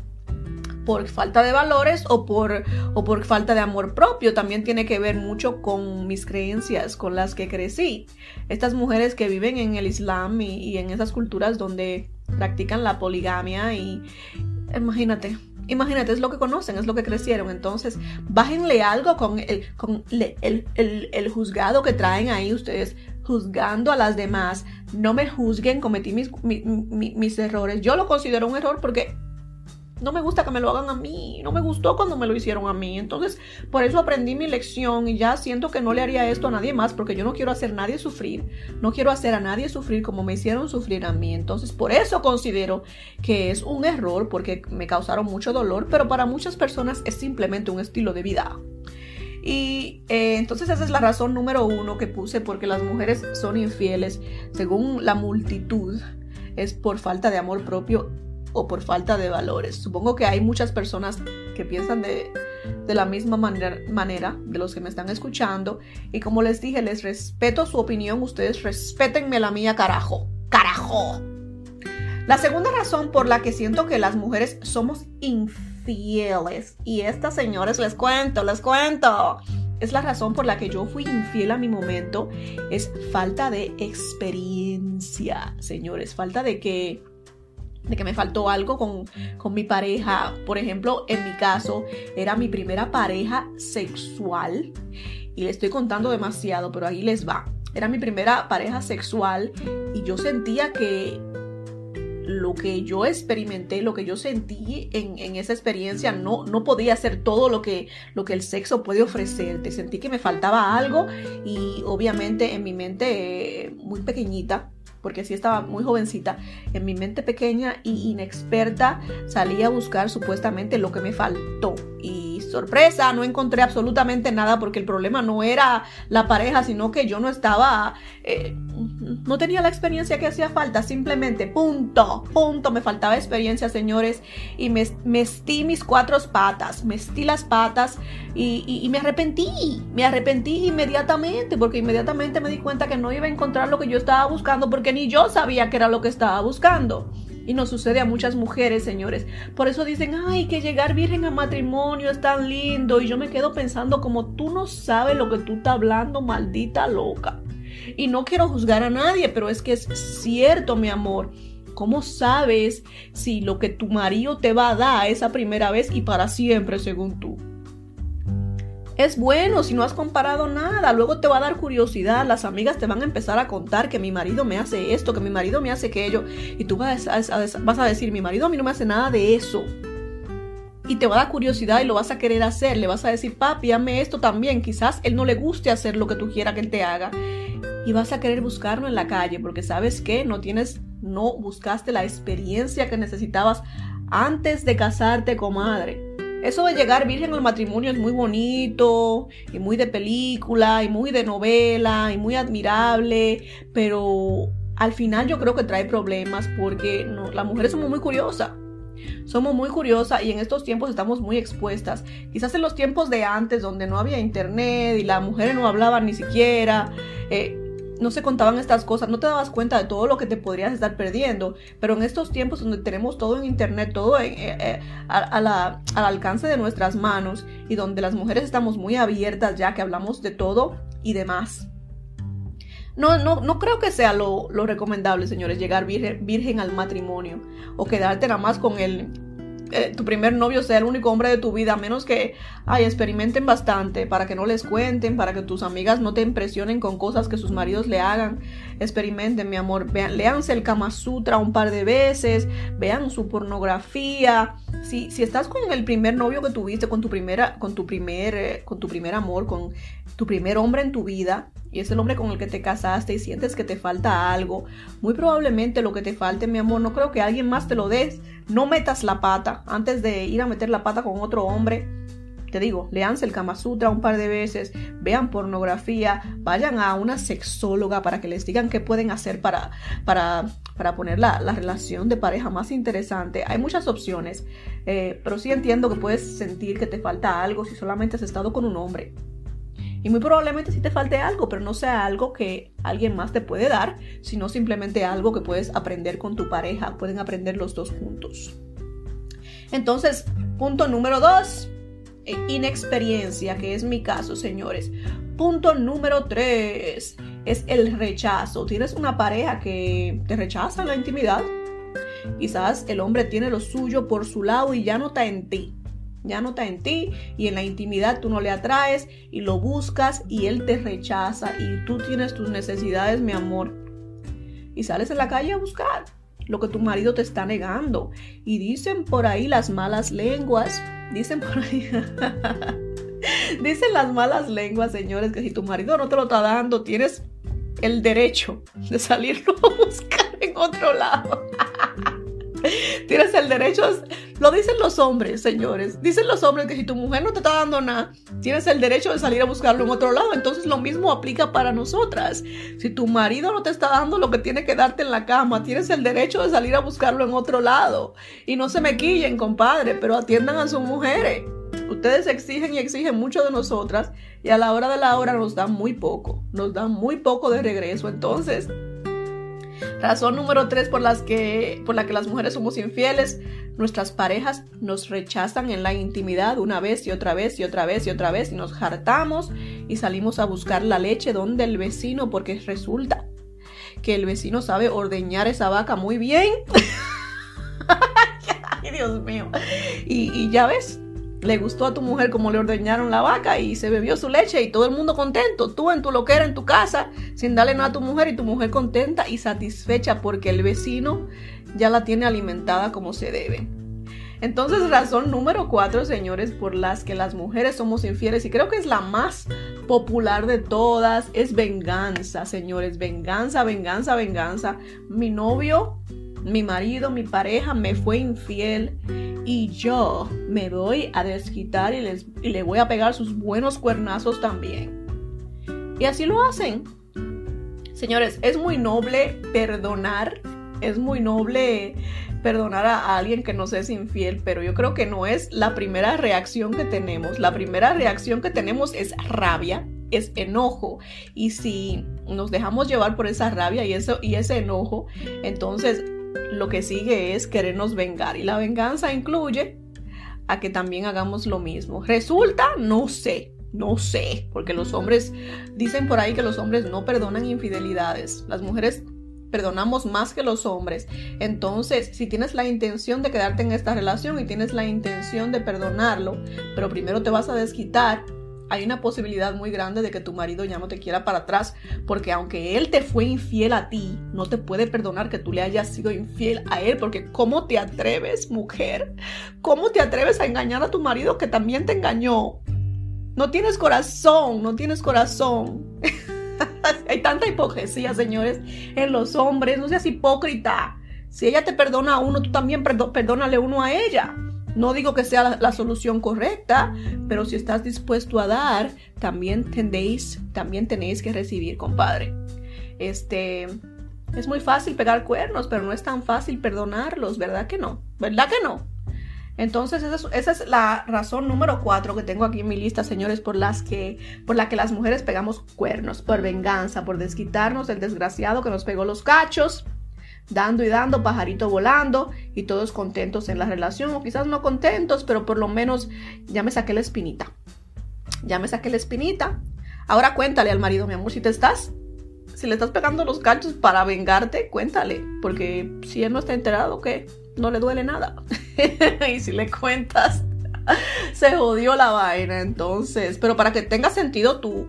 por falta de valores o por, o por falta de amor propio. También tiene que ver mucho con mis creencias, con las que crecí. Estas mujeres que viven en el Islam y, en esas culturas donde practican la poligamia y imagínate, Imagínate, es lo que conocen, es lo que crecieron. Entonces, bájenle algo con el, con el, el, juzgado que traen ahí ustedes, juzgando a las demás. No me juzguen, cometí mis, mis errores. Yo lo considero un error porque no me gusta que me lo hagan a mí, no me gustó cuando me lo hicieron a mí. Entonces, por eso aprendí mi lección y ya siento que no le haría esto a nadie más porque yo no quiero hacer nadie sufrir, no quiero hacer a nadie sufrir como me hicieron sufrir a mí. Entonces, por eso considero que es un error porque me causaron mucho dolor, pero para muchas personas es simplemente un estilo de vida. Y eh, entonces esa es la razón número uno que puse porque las mujeres son infieles, según la multitud, es por falta de amor propio o por falta de valores. Supongo que hay muchas personas que piensan de, la misma manera, manera de los que me están escuchando. Y como les dije, les respeto su opinión, ustedes respétenme la mía, carajo. Carajo. La segunda razón por la que siento que las mujeres somos infieles, y estas señores les cuento, les cuento, es la razón por la que yo fui infiel a mi momento, es falta de experiencia, señores, falta de que de que me faltó algo con, con, mi pareja. Por ejemplo, en mi caso, era mi primera pareja sexual. Y le estoy contando demasiado, pero ahí les va. Era mi primera pareja sexual y yo sentía que lo que yo experimenté, lo que yo sentí en, en, esa experiencia, no, no podía ser todo lo que, lo que el sexo puede ofrecerte. Sentí que me faltaba algo y obviamente en mi mente eh, muy pequeñita porque sí estaba muy jovencita, en mi mente pequeña y inexperta salí a buscar supuestamente lo que me faltó. Y sorpresa, no encontré absolutamente nada porque el problema no era la pareja, sino que yo no estaba, eh, no tenía la experiencia que hacía falta, simplemente punto, punto, me faltaba experiencia, señores, y me, estí mis cuatro patas, me estí las patas y, y me arrepentí, me arrepentí inmediatamente porque inmediatamente me di cuenta que no iba a encontrar lo que yo estaba buscando porque ni yo sabía que era lo que estaba buscando. Y nos sucede a muchas mujeres, señores. Por eso dicen, ay, que llegar virgen a matrimonio es tan lindo. Y yo me quedo pensando, como tú no sabes lo que tú estás hablando, maldita loca. Y no quiero juzgar a nadie, pero es que es cierto, mi amor. ¿Cómo sabes si lo que tu marido te va a dar esa primera vez y para siempre, según tú? Es bueno si no has comparado nada, luego te va a dar curiosidad, las amigas te van a empezar a contar que mi marido me hace esto, que mi marido me hace aquello, y tú vas a, a decir, mi marido a mí no me hace nada de eso. Y te va a dar curiosidad y lo vas a querer hacer, le vas a decir, papi, hazme esto también, quizás él no le guste hacer lo que tú quieras que él te haga. Y vas a querer buscarlo en la calle, porque sabes que no tienes, no buscaste la experiencia que necesitabas antes de casarte, comadre. Eso de llegar virgen al matrimonio es muy bonito y muy de película y muy de novela y muy admirable, pero al final yo creo que trae problemas porque las mujeres somos muy curiosas. Somos muy curiosas y en estos tiempos estamos muy expuestas. Quizás en los tiempos de antes, donde no había internet y las mujeres no hablaban ni siquiera, eh, no se contaban estas cosas, no te dabas cuenta de todo lo que te podrías estar perdiendo. Pero en estos tiempos donde tenemos todo en internet, todo eh, eh, al alcance de nuestras manos y donde las mujeres estamos muy abiertas ya que hablamos de todo y demás. No, no, no creo que sea lo, recomendable, señores, llegar virgen, virgen, al matrimonio o quedarte nada más con el, eh, tu primer novio sea el único hombre de tu vida, a menos que ay, experimenten bastante para que no les cuenten, para que tus amigas no te impresionen con cosas que sus maridos le hagan. Experimenten, mi amor, vean, léanse el Kama Sutra un par de veces, vean su pornografía. Si, si estás con el primer novio que tuviste, con tu primera, con tu primer, eh, con tu primer amor, con tu primer hombre en tu vida, y es el hombre con el que te casaste y sientes que te falta algo, muy probablemente lo que te falte, mi amor, no creo que alguien más te lo des. No metas la pata antes de ir a meter la pata con otro hombre. Te digo, leanse el Kama Sutra un par de veces, vean pornografía, vayan a una sexóloga para que les digan qué pueden hacer para, para, para poner la, relación de pareja más interesante. Hay muchas opciones, eh, pero sí entiendo que puedes sentir que te falta algo si solamente has estado con un hombre. Y muy probablemente sí te falte algo, pero no sea algo que alguien más te puede dar, sino simplemente algo que puedes aprender con tu pareja. Pueden aprender los dos juntos. Entonces, punto número dos, eh, inexperiencia, que es mi caso, señores. Punto número tres es el rechazo. Tienes una pareja que te rechaza en la intimidad. Quizás el hombre tiene lo suyo por su lado y ya no está en ti ya no está en ti y en la intimidad tú no le atraes y lo buscas y él te rechaza y tú tienes tus necesidades, mi amor. Y sales en la calle a buscar lo que tu marido te está negando. Y dicen por ahí las malas lenguas, dicen por ahí, [LAUGHS] dicen las malas lenguas, señores, que si tu marido no te lo está dando, tienes el derecho de salirlo a buscar en otro lado. [LAUGHS] [LAUGHS] Tienes el derecho, lo dicen los hombres, señores. Dicen los hombres que si tu mujer no te está dando nada, tienes el derecho de salir a buscarlo en otro lado. Entonces lo mismo aplica para nosotras. Si tu marido no te está dando lo que tiene que darte en la cama, tienes el derecho de salir a buscarlo en otro lado. Y no se me quillen, compadre, pero atiendan a sus mujeres. Ustedes exigen y exigen mucho de nosotras y a la hora de la hora nos dan muy poco, nos dan muy poco de regreso. Entonces, Razón número tres por, las que, por la que las mujeres somos infieles. Nuestras parejas nos rechazan en la intimidad una vez y otra vez y otra vez y otra vez y nos hartamos y salimos a buscar la leche donde el vecino porque resulta que el vecino sabe ordeñar esa vaca muy bien. [LAUGHS] Ay, Dios mío. Y, y ya ves, le gustó a tu mujer como le ordeñaron la vaca y se bebió su leche y todo el mundo contento. Tú en tu loquera en tu casa sin darle nada a tu mujer y tu mujer contenta y satisfecha porque el vecino ya la tiene alimentada como se debe. Entonces, razón número cuatro, señores, por las que las mujeres somos infieles, y creo que es la más popular de todas, es venganza, señores. Venganza, venganza, venganza. Mi novio, mi marido, mi pareja me fue infiel y yo me voy a desquitar y, les, y le voy a pegar sus buenos cuernazos también. Y así lo hacen. Señores, es muy noble perdonar, es muy noble perdonar a alguien que nos es infiel, pero yo creo que no es la primera reacción que tenemos. La primera reacción que tenemos es rabia, es enojo. Y si nos dejamos llevar por esa rabia y, eso, y ese enojo, entonces lo que sigue es querernos vengar. Y la venganza incluye a que también hagamos lo mismo. Resulta, no sé, no sé, porque los hombres dicen por ahí que los hombres no perdonan infidelidades. Las mujeres perdonamos más que los hombres. Entonces, si tienes la intención de quedarte en esta relación y tienes la intención de perdonarlo, pero primero te vas a desquitar, hay una posibilidad muy grande de que tu marido ya no te quiera para atrás, porque aunque él te fue infiel a ti, no te puede perdonar que tú le hayas sido infiel a él, porque ¿cómo te atreves, mujer? ¿Cómo te atreves a engañar a tu marido que también te engañó? No tienes corazón, no tienes corazón. [LAUGHS] hay tanta hipocresía, señores, en los hombres, no seas hipócrita. Si ella te perdona a uno, tú también perdónale uno a ella. No digo que sea la, solución correcta, pero si estás dispuesto a dar, también tendéis, también tenéis que recibir, compadre. Este, es muy fácil pegar cuernos, pero no es tan fácil perdonarlos, ¿verdad que no? ¿Verdad que no? Entonces, esa es, la razón número cuatro que tengo aquí en mi lista, señores, por las que, por la que las mujeres pegamos cuernos, por venganza, por desquitarnos del desgraciado que nos pegó los cachos, dando y dando, pajarito volando, y todos contentos en la relación, o quizás no contentos, pero por lo menos ya me saqué la espinita. Ya me saqué la espinita. Ahora cuéntale al marido, mi amor, si te estás si le estás pegando los cachos para vengarte, cuéntale, porque si él no está enterado, ¿qué? No le duele nada. [LAUGHS] y si le cuentas, [LAUGHS] se jodió la vaina, entonces. Pero para que tenga sentido tu,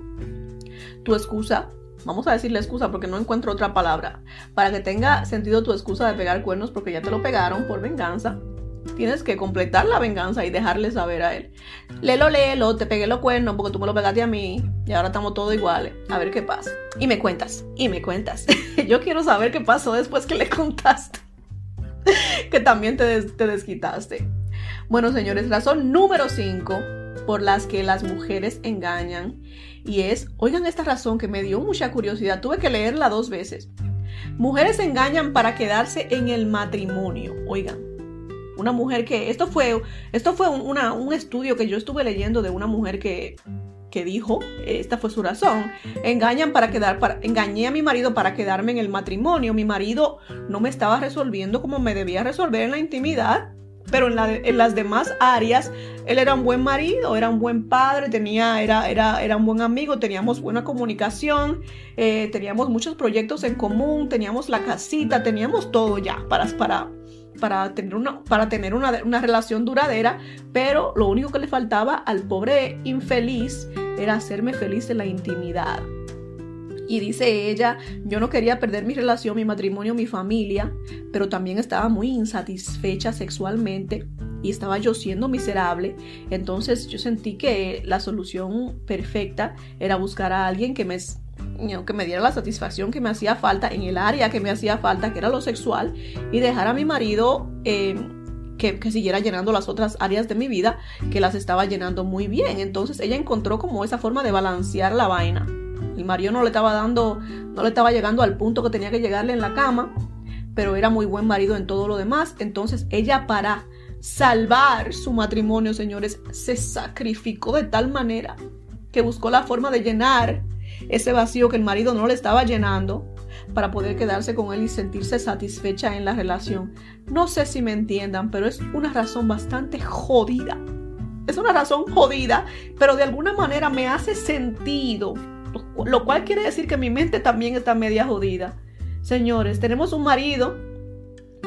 tu excusa, vamos a decirle excusa porque no encuentro otra palabra. Para que tenga sentido tu excusa de pegar cuernos porque ya te lo pegaron por venganza, tienes que completar la venganza y dejarle saber a él. Lelo, lelo, te pegué los cuernos porque tú me lo pegaste a mí y ahora estamos todos iguales. A ver qué pasa. Y me cuentas, y me cuentas. [LAUGHS] Yo quiero saber qué pasó después que le contaste. [LAUGHS] que también te, te desquitaste. Bueno, señores, razón número 5 por las que las mujeres engañan. Y es, oigan esta razón que me dio mucha curiosidad. Tuve que leerla dos veces. Mujeres engañan para quedarse en el matrimonio. Oigan, una mujer que, esto fue, esto fue un estudio que yo estuve leyendo de una mujer que, que dijo, esta fue su razón, engañan para quedar, engañé a mi marido para quedarme en el matrimonio, mi marido no me estaba resolviendo como me debía resolver en la intimidad, pero en, en, las demás áreas él era un buen marido, era un buen padre, tenía, era, era, era un buen amigo, teníamos buena comunicación, eh, teníamos muchos proyectos en común, teníamos la casita, teníamos todo ya para, para, para tener, una, para tener una, una relación duradera, pero lo único que le faltaba al pobre infeliz era hacerme feliz en la intimidad. Y dice ella, yo no quería perder mi relación, mi matrimonio, mi familia, pero también estaba muy insatisfecha sexualmente y estaba yo siendo miserable. Entonces yo sentí que la solución perfecta era buscar a alguien que me que me diera la satisfacción que me hacía falta en el área que me hacía falta, que era lo sexual, y dejar a mi marido em, que, que, siguiera llenando las otras áreas de mi vida, que las estaba llenando muy bien. Entonces ella encontró como esa forma de balancear la vaina. El marido no le estaba dando, no le estaba llegando al punto que tenía que llegarle en la cama, pero era muy buen marido en todo lo demás. Entonces ella para salvar su matrimonio, señores, se sacrificó de tal manera que buscó la forma de llenar ese vacío que el marido no le estaba llenando para poder quedarse con él y sentirse satisfecha en la relación. No sé si me entiendan, pero es una razón bastante jodida. Es una razón jodida, pero de alguna manera me hace sentido, lo cual quiere decir que mi mente también está media jodida. Señores, tenemos un marido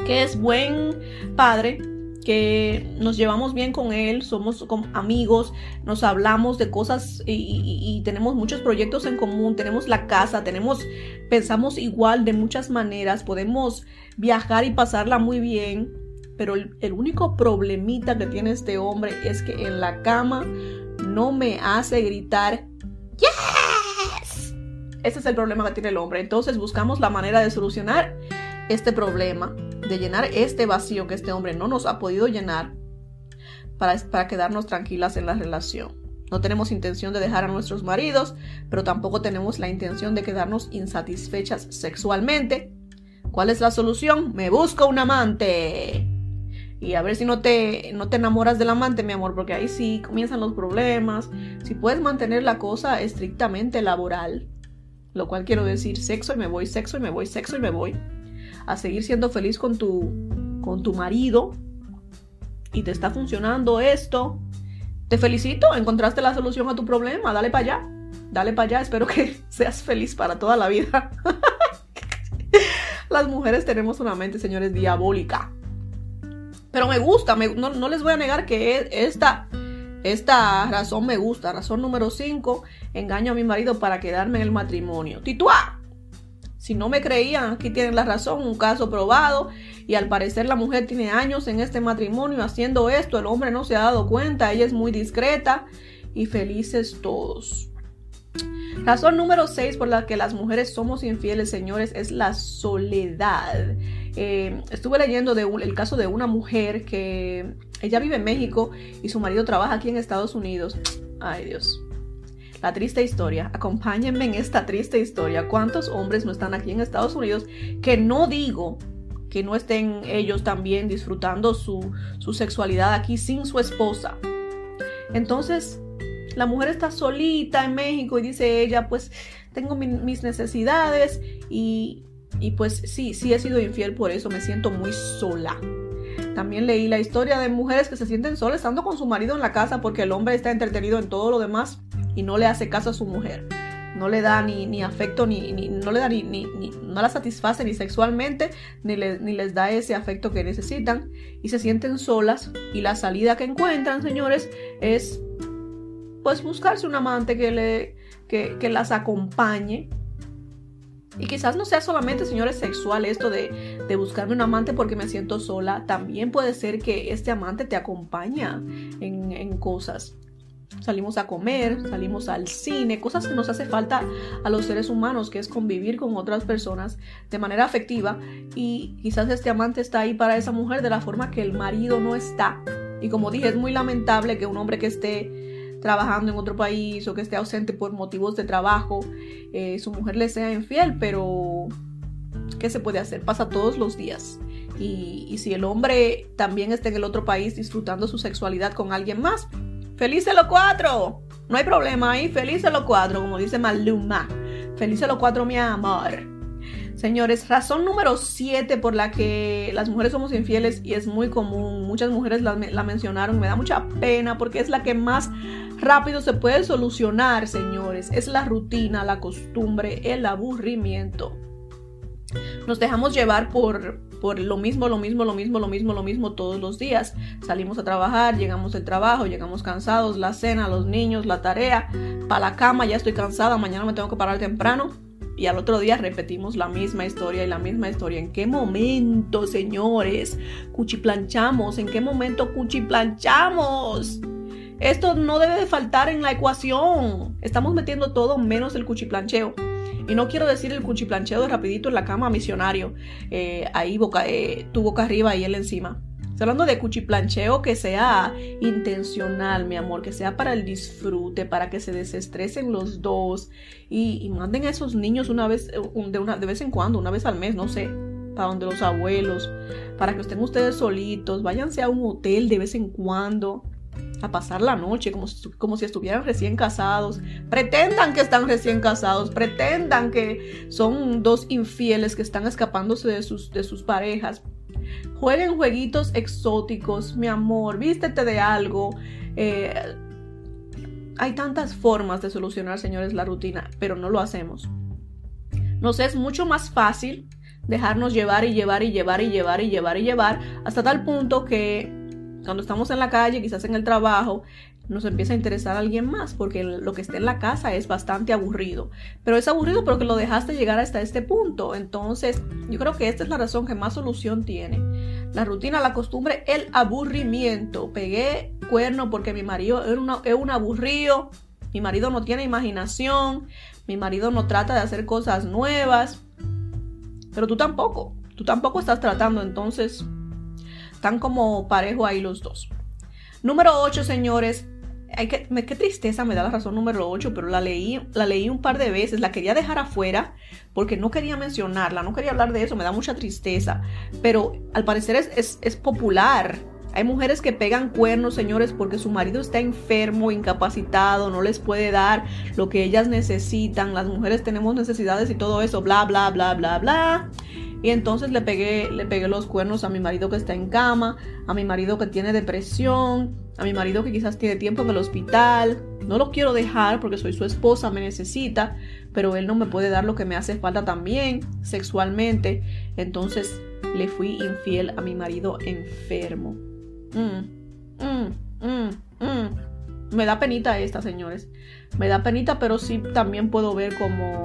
que es buen padre, que nos llevamos bien con él, somos amigos, nos hablamos de cosas y, tenemos muchos proyectos en común, tenemos la casa, tenemos, pensamos igual de muchas maneras, podemos viajar y pasarla muy bien, pero el, el único problemita que tiene este hombre es que en la cama no me hace gritar ¡Yes! Ese es el problema que tiene el hombre. Entonces buscamos la manera de solucionar este problema de llenar este vacío que este hombre no nos ha podido llenar para, para quedarnos tranquilas en la relación. No tenemos intención de dejar a nuestros maridos, pero tampoco tenemos la intención de quedarnos insatisfechas sexualmente. ¿Cuál es la solución? Me busco un amante. Y a ver si no te, no te enamoras del amante, mi amor, porque ahí sí comienzan los problemas. Si puedes mantener la cosa estrictamente laboral, lo cual quiero decir sexo y me voy, sexo y me voy, sexo y me voy a seguir siendo feliz con tu, con tu marido y te está funcionando esto, te felicito, encontraste la solución a tu problema, dale para allá, dale para allá, espero que [LAUGHS] seas feliz para toda la vida. [LAUGHS] Las mujeres tenemos una mente, señores, diabólica. Pero me gusta, no, les voy a negar que esta, esta razón me gusta. Razón número 5, engaño a mi marido para quedarme en el matrimonio. Tituá. Si no me creían, aquí tienen la razón, un caso probado. Y al parecer la mujer tiene años en este matrimonio haciendo esto, el hombre no se ha dado cuenta, ella es muy discreta y felices todos. Razón número 6 por la que las mujeres somos infieles, señores, es la soledad. Eh, estuve leyendo el caso de una mujer que Ella vive en México y su marido trabaja aquí en Estados Unidos. Ay Dios. La triste historia. Acompáñenme en esta triste historia. ¿Cuántos hombres no están aquí en Estados Unidos que no digo que no estén ellos también disfrutando su, su sexualidad aquí sin su esposa? Entonces, la mujer está solita en México y dice ella, pues tengo mis necesidades y, y pues sí, sí he sido infiel por eso, me siento muy sola. También leí la historia de mujeres que se sienten solas estando con su marido en la casa porque el hombre está entretenido en todo lo demás y no le hace caso a su mujer. No le da ni, ni afecto, ni, no le da ni, ni, no la satisface ni sexualmente, ni, ni les da ese afecto que necesitan y se sienten solas. Y la salida que encuentran, señores, es pues buscarse un amante que, le, que, que las acompañe y quizás no sea solamente, señores, sexual esto de, de, buscarme un amante porque me siento sola. También puede ser que este amante te acompaña en, en cosas. Salimos a comer, salimos al cine, cosas que nos hace falta a los seres humanos, que es convivir con otras personas de manera afectiva. Y quizás este amante está ahí para esa mujer de la forma que el marido no está. Y como dije, es muy lamentable que un hombre que esté trabajando en otro país o que esté ausente por motivos de trabajo, eh, su mujer le sea infiel, pero ¿qué se puede hacer? Pasa todos los días. Y, si el hombre también está en el otro país disfrutando su sexualidad con alguien más, felices los cuatro. No hay problema ahí, felices los cuatro, como dice Maluma. Felices los cuatro, mi amor. Señores, razón número 7 por la que las mujeres somos infieles y es muy común, muchas mujeres la, mencionaron, me da mucha pena porque es la que más rápido se puede solucionar, señores, es la rutina, la costumbre, el aburrimiento. Nos dejamos llevar por, por lo mismo, lo mismo, lo mismo, lo mismo, lo mismo todos los días. Salimos a trabajar, llegamos del trabajo, llegamos cansados, la cena, los niños, la tarea, para la cama, ya estoy cansada, mañana me tengo que parar temprano y al otro día repetimos la misma historia y la misma historia. ¿En qué momento, señores, cuchiplanchamos? ¿En qué momento cuchiplanchamos? Esto no debe de faltar en la ecuación. Estamos metiendo todo menos el cuchiplancheo. Y no quiero decir el cuchiplancheo de rapidito en la cama misionario. Eh, ahí boca, eh, tu boca arriba y él encima. Estoy hablando de cuchiplancheo que sea intencional, mi amor, que sea para el disfrute, para que se desestresen los dos y, manden a esos niños una vez, de, una, de vez en cuando, una vez al mes, no sé, para donde los abuelos, para que estén ustedes solitos, váyanse a un hotel de vez en cuando a pasar la noche como, como si estuvieran recién casados. Pretendan que están recién casados, pretendan que son dos infieles que están escapándose de sus, de sus parejas, Jueguen jueguitos exóticos, mi amor, vístete de algo. Eh, hay tantas formas de solucionar, señores, la rutina, pero no lo hacemos. Nos es mucho más fácil dejarnos llevar y llevar y llevar y llevar y llevar y llevar hasta tal punto que cuando estamos en la calle, quizás en el trabajo, nos empieza a interesar alguien más, porque lo que está en la casa es bastante aburrido. Pero es aburrido porque lo dejaste llegar hasta este punto. Entonces, yo creo que esta es la razón que más solución tiene. La rutina, la costumbre, el aburrimiento. Pegué cuerno porque mi marido es un aburrido, mi marido no tiene imaginación, mi marido no trata de hacer cosas nuevas. Pero tú tampoco, tú tampoco estás tratando, entonces están como parejo ahí los dos. Número 8, señores, qué tristeza me da la razón número 8, pero la leí, la leí un par de veces, la quería dejar afuera porque no quería mencionarla, no quería hablar de eso, me da mucha tristeza, pero al parecer es, es, popular. Hay mujeres que pegan cuernos, señores, porque su marido está enfermo, incapacitado, no les puede dar lo que ellas necesitan. Las mujeres tenemos necesidades y todo eso, bla, bla, bla, bla, bla. Y entonces le pegué, le pegué los cuernos a mi marido que está en cama, a mi marido que tiene depresión, a mi marido que quizás tiene tiempo en el hospital. No lo quiero dejar porque soy su esposa, me necesita, pero él no me puede dar lo que me hace falta también sexualmente. Entonces le fui infiel a mi marido enfermo. Mm, mm, mm, me da penita esta, señores. Me da penita, pero sí también puedo ver como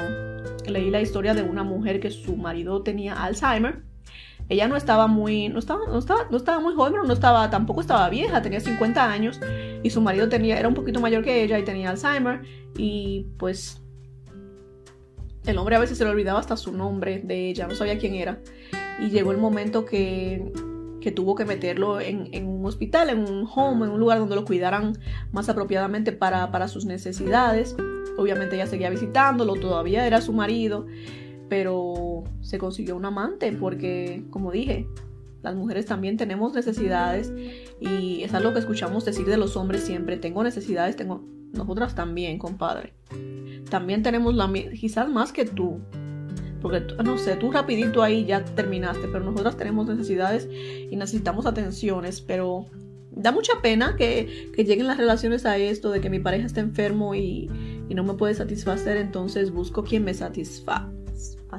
leí la historia de una mujer que su marido tenía Alzheimer. Ella no estaba muy, no estaba, no estaba, no estaba muy joven, pero no estaba, tampoco estaba vieja, tenía 50 años y su marido tenía, era un poquito mayor que ella y tenía Alzheimer y pues el hombre a veces se le olvidaba hasta su nombre de ella, no sabía quién era. Y llegó el momento que que tuvo que meterlo en, un hospital, en un home, en un lugar donde lo cuidaran más apropiadamente para, para sus necesidades. Obviamente ella seguía visitándolo, todavía era su marido, pero se consiguió un amante porque, como dije, las mujeres también tenemos necesidades y es algo que escuchamos decir de los hombres siempre, tengo necesidades, tengo nosotras también, compadre. También tenemos la quizás más que tú. Porque no sé, tú rapidito ahí ya terminaste, pero nosotras tenemos necesidades y necesitamos atenciones, pero da mucha pena que, que lleguen las relaciones a esto de que mi pareja está enfermo y, y no me puede satisfacer, entonces busco quien me satisfaga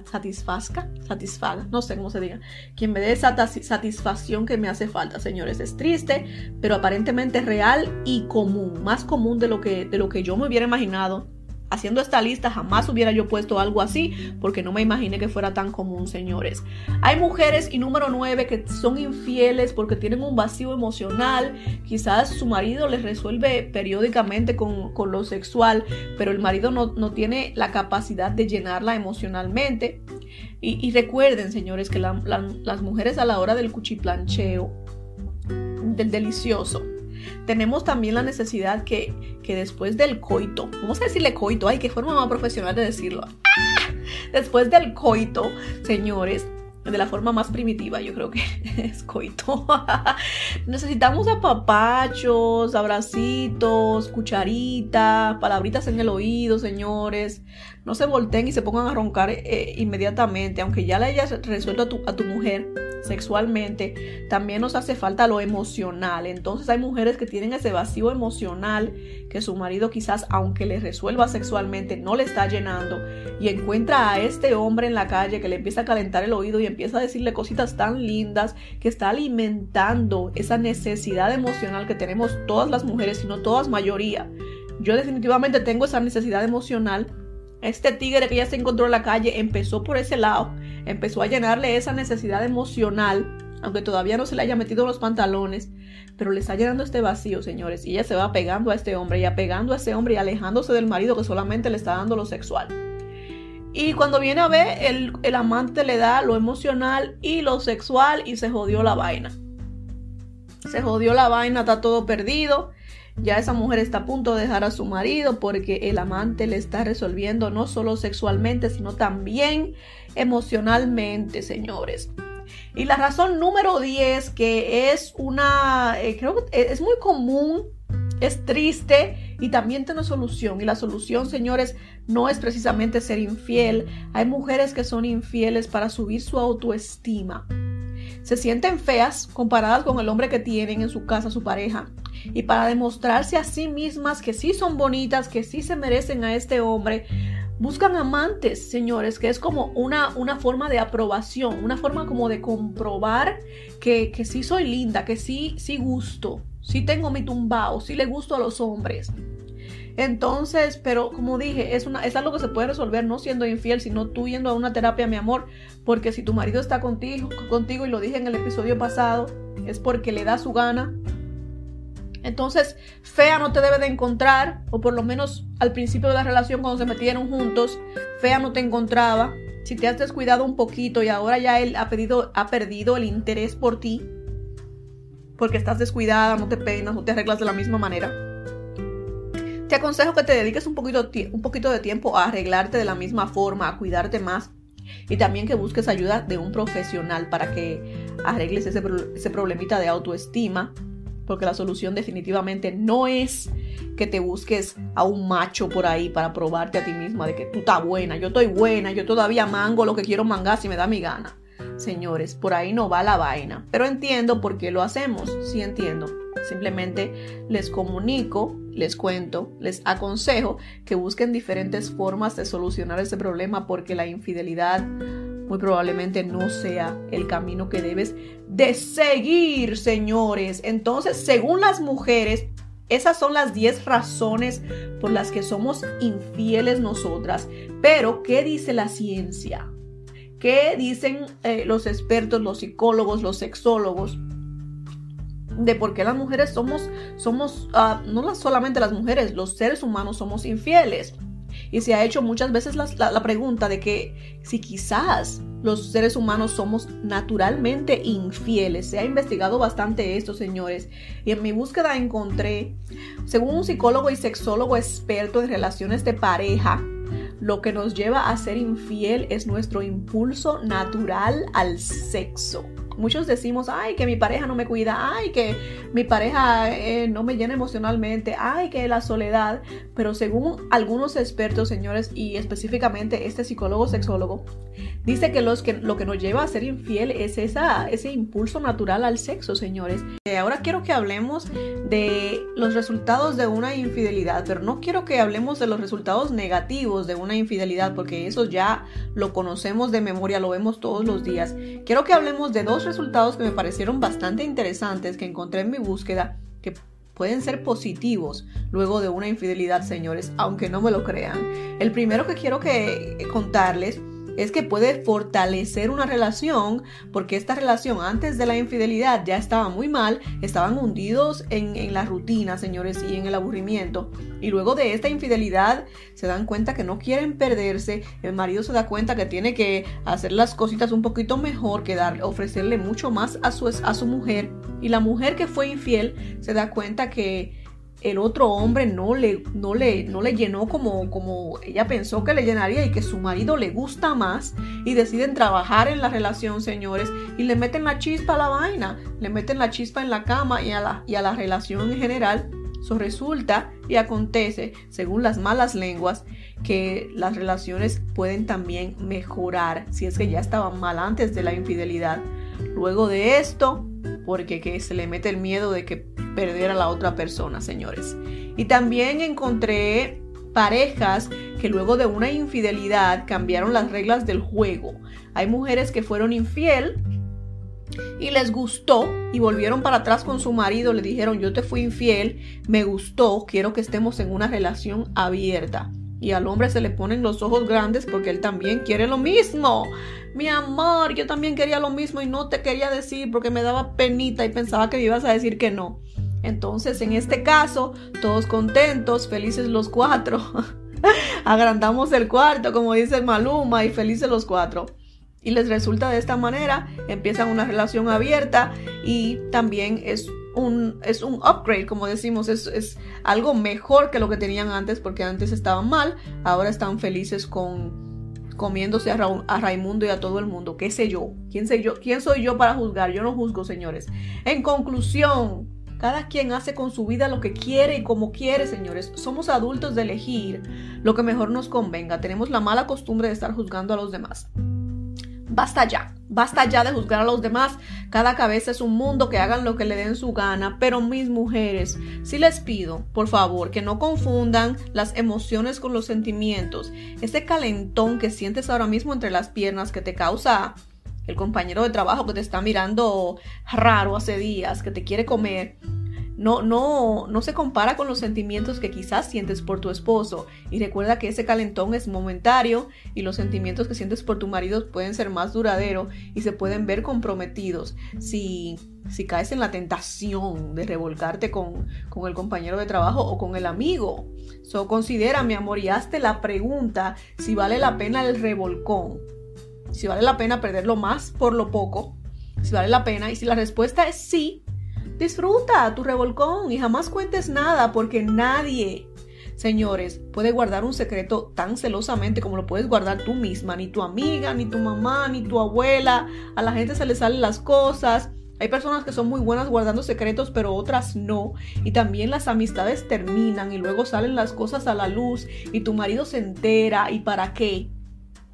satisfazca, satisfaga, no sé cómo se diga, quien me dé esa satisfacción que me hace falta, señores. Es triste, pero aparentemente real y común, más común de lo que, de lo que yo me hubiera imaginado haciendo esta lista jamás hubiera yo puesto algo así porque no me imaginé que fuera tan común, señores. Hay mujeres y número nueve que son infieles porque tienen un vacío emocional. Quizás su marido les resuelve periódicamente con, lo sexual, pero el marido no, tiene la capacidad de llenarla emocionalmente. Y, recuerden, señores, que las mujeres a la hora del cuchiplancheo, del delicioso, tenemos también la necesidad que, después del coito, vamos a decirle coito, ay, qué forma más profesional de decirlo. ¡Ah! [LAUGHS] Después del coito, señores, de la forma más primitiva, yo creo que [LAUGHS] es coito. [LAUGHS] Necesitamos apapachos, abracitos, cucharitas, palabritas en el oído, señores. No se volteen y se pongan a roncar eh, inmediatamente, aunque ya le hayas resuelto a tu, a tu mujer sexualmente, también nos hace falta lo emocional. Entonces hay mujeres que tienen ese vacío emocional que su marido quizás, aunque le resuelva sexualmente, no le está llenando y encuentra a este hombre en la calle que le empieza a calentar el oído y empieza a decirle cositas tan lindas que está alimentando esa necesidad emocional que tenemos todas las mujeres, y no todas mayoría. Yo definitivamente tengo esa necesidad emocional este tigre que ya se encontró en la calle empezó por ese lado, empezó a llenarle esa necesidad emocional, aunque todavía no se le haya metido los pantalones, pero le está llenando este vacío, señores, y ella se va pegando a este hombre y apegando a ese hombre y alejándose del marido que solamente le está dando lo sexual. Y cuando viene a ver, el, el amante le da lo emocional y lo sexual y se jodió la vaina. Se jodió la vaina, está todo perdido ya esa mujer está a punto de dejar a su marido porque el amante le está resolviendo no solo sexualmente, sino también emocionalmente, señores. Y la razón número 10, que es una, eh, creo que es muy común, es triste y también tiene solución. Y la solución, señores, no es precisamente ser infiel. Hay mujeres que son infieles para subir su autoestima. Se sienten feas comparadas con el hombre que tienen en su casa, su pareja y para demostrarse a sí mismas que sí son bonitas, que sí se merecen a este hombre, buscan amantes, señores, que es como una, una forma de aprobación, una forma como de comprobar que, que sí soy linda, que sí, sí gusto, sí tengo mi tumbao, sí le gusto a los hombres. Entonces, pero como dije, es, una, es algo que se puede resolver no siendo infiel, sino tú yendo a una terapia, mi amor, porque si tu marido está contigo, contigo y lo dije en el episodio pasado, es porque le da su gana, entonces, fea no te debe de encontrar, o por lo menos al principio de la relación cuando se metieron juntos, fea no te encontraba. Si te has descuidado un poquito y ahora ya él ha, pedido, ha perdido el interés por ti, porque estás descuidada, no te peinas, no te arreglas de la misma manera, te aconsejo que te dediques un poquito, un poquito de tiempo a arreglarte de la misma forma, a cuidarte más y también que busques ayuda de un profesional para que arregles ese, ese problemita de autoestima porque la solución definitivamente no es que te busques a un macho por ahí para probarte a ti misma de que tú estás buena, yo estoy buena, yo todavía mango lo que quiero mangar si me da mi gana. Señores, por ahí no va la vaina. Pero entiendo por qué lo hacemos. Sí entiendo. Simplemente les comunico, les cuento, les aconsejo que busquen diferentes formas de solucionar ese problema porque la infidelidad muy probablemente no sea el camino que debes de seguir, señores. Entonces, según las mujeres, esas son las 10 razones por las que somos infieles nosotras. Pero, ¿qué dice la ciencia? ¿Qué dicen eh, los expertos, los psicólogos, los sexólogos? de por qué las mujeres somos, somos, uh, no solamente las mujeres, los seres humanos somos infieles. Y se ha hecho muchas veces la, pregunta de que si quizás los seres humanos somos naturalmente infieles. Se ha investigado bastante esto, señores. Y en mi búsqueda encontré, según un psicólogo y sexólogo experto en relaciones de pareja, lo que nos lleva a ser infiel es nuestro impulso natural al sexo. Muchos decimos, ay, que mi pareja no me cuida, ay, que mi pareja eh, no me llena emocionalmente, ay, que la soledad. Pero según algunos expertos, señores, y específicamente este psicólogo sexólogo, dice que, los que lo que nos lleva a ser infiel es esa, ese impulso natural al sexo, señores. Eh, ahora quiero que hablemos de los resultados de una infidelidad, pero no quiero que hablemos de los resultados negativos de una infidelidad, porque eso ya lo conocemos de memoria, lo vemos todos los días. Quiero que hablemos de dos resultados que me parecieron bastante interesantes que encontré en mi búsqueda que pueden ser positivos luego de una infidelidad, señores, aunque no me lo crean. El primero que quiero que contarles es que puede fortalecer una relación porque esta relación antes de la infidelidad ya estaba muy mal, estaban hundidos en, la rutina, señores, y en el aburrimiento. Y luego de esta infidelidad se dan cuenta que no quieren perderse, el marido se da cuenta que tiene que hacer las cositas un poquito mejor, que dar, ofrecerle mucho más a su, a su mujer. Y la mujer que fue infiel se da cuenta que el otro hombre no le, no le, no le llenó como, como ella pensó que le llenaría y que su marido le gusta más y deciden trabajar en la relación, señores, y le meten la chispa a la vaina, le meten la chispa en la cama y a la, y a la relación en general. Eso resulta y acontece, según las malas lenguas, que las relaciones pueden también mejorar si es que ya estaban mal antes de la infidelidad. Luego de esto, porque que se le mete el miedo de que perder a la otra persona, señores. Y también encontré parejas que luego de una infidelidad cambiaron las reglas del juego. Hay mujeres que fueron infiel y les gustó y volvieron para atrás con su marido, le dijeron yo te fui infiel, me gustó, quiero que estemos en una relación abierta. Y al hombre se le ponen los ojos grandes porque él también quiere lo mismo. Mi amor, yo también quería lo mismo y no te quería decir porque me daba penita y pensaba que me ibas a decir que no. Entonces, en este caso, todos contentos, felices los cuatro. [LAUGHS] Agrandamos el cuarto, como dice Maluma, y felices los cuatro. Y les resulta de esta manera, empiezan una relación abierta y también es es un upgrade, como decimos, es, es algo mejor que lo que tenían antes, porque antes estaban mal, ahora están felices con comiéndose a, a, Raimundo y a todo el mundo. ¿Qué sé yo? ¿Quién, sé yo? ¿Quién soy yo para juzgar? Yo no juzgo, señores. En conclusión, cada quien hace con su vida lo que quiere y como quiere, señores. Somos adultos de elegir lo que mejor nos convenga. Tenemos la mala costumbre de estar juzgando a los demás. Basta ya, basta ya de juzgar a los demás. Cada cabeza es un mundo, que hagan lo que le den su gana. Pero mis mujeres, si les pido, por favor, que no confundan las emociones con los sentimientos. Ese calentón que sientes ahora mismo entre las piernas que te causa el compañero de trabajo que te está mirando raro hace días, que te quiere comer, no, no, no se compara con los sentimientos que quizás sientes por tu esposo. Y recuerda que ese calentón es momentario y los sentimientos que sientes por tu marido pueden ser más duraderos y se pueden ver comprometidos si, si caes en la tentación de revolcarte con, con el compañero de trabajo o con el amigo. So, considera, mi amor, y hazte la pregunta si vale la pena el revolcón si vale la pena perderlo más por lo poco, si vale la pena, y si la respuesta es sí, disfruta tu revolcón y jamás cuentes nada porque nadie, señores, puede guardar un secreto tan celosamente como lo puedes guardar tú misma, ni tu amiga, ni tu mamá, ni tu abuela, a la gente se le salen las cosas. Hay personas que son muy buenas guardando secretos, pero otras no. Y también las amistades terminan y luego salen las cosas a la luz y tu marido se entera. ¿Y para qué?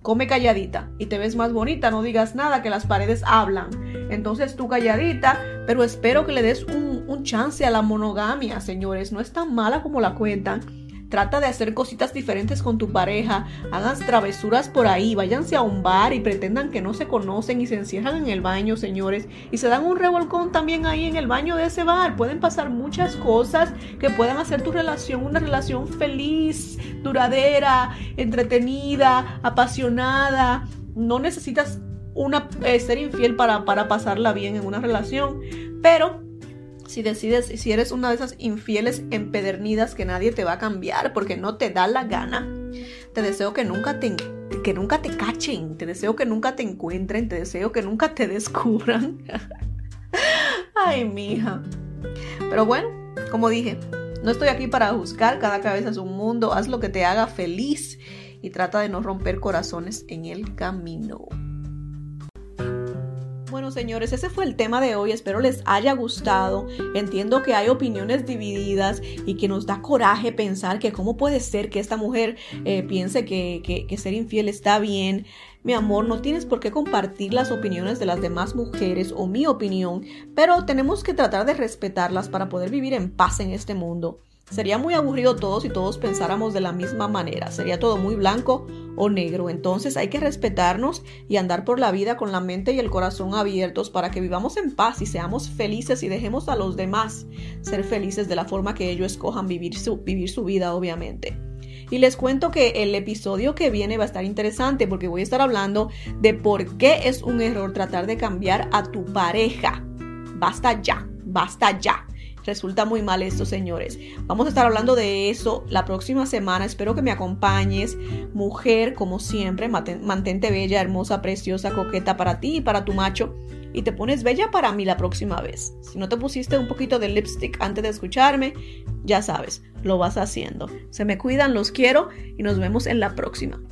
Come calladita y te ves más bonita, no digas nada, que las paredes hablan. Entonces tú calladita, pero espero que le des un, un chance a la monogamia, señores, no es tan mala como la cuentan. Trata de hacer cositas diferentes con tu pareja, hagan travesuras por ahí, váyanse a un bar y pretendan que no se conocen y se encierran en el baño, señores, y se dan un revolcón también ahí en el baño de ese bar. Pueden pasar muchas cosas que puedan hacer tu relación una relación feliz, duradera, entretenida, apasionada. No necesitas una, eh, ser infiel para, para pasarla bien en una relación, pero si decides, si eres una de esas infieles empedernidas que nadie te va a cambiar porque no te da la gana, te deseo que nunca te que nunca te cachen, te deseo que nunca te encuentren, te deseo que nunca te descubran. [LAUGHS] Ay, mija. Pero bueno, como dije, no estoy aquí para juzgar, cada cabeza es un mundo, haz lo que te haga feliz y trata de no romper corazones en el camino. Bueno, señores, ese fue el tema de hoy. Espero les haya gustado. Entiendo que hay opiniones divididas y que nos da coraje pensar que cómo puede ser que esta mujer eh, piense que, que ser infiel está bien. Mi amor, no tienes por qué compartir las opiniones de las demás mujeres o mi opinión, pero tenemos que tratar de respetarlas para poder vivir en paz en este mundo. Sería muy aburrido todos si todos pensáramos de la misma manera. Sería todo muy blanco o negro. Entonces hay que respetarnos y andar por la vida con la mente y el corazón abiertos para que vivamos en paz y seamos felices y dejemos a los demás ser felices de la forma que ellos escojan vivir su, vivir su vida, obviamente. Y les cuento que el episodio que viene va a estar interesante porque voy a estar hablando de por qué es un error tratar de cambiar a tu pareja. Basta ya, basta ya. Resulta muy mal esto, señores. Vamos a estar hablando de eso la próxima semana. Espero que me acompañes. Mujer, como siempre, mantente bella, hermosa, preciosa, coqueta para ti y para tu macho. Y te pones bella para mí la próxima vez. Si no te pusiste un poquito de lipstick antes de escucharme, ya sabes, lo vas haciendo. Se me cuidan, los quiero y nos vemos en la próxima.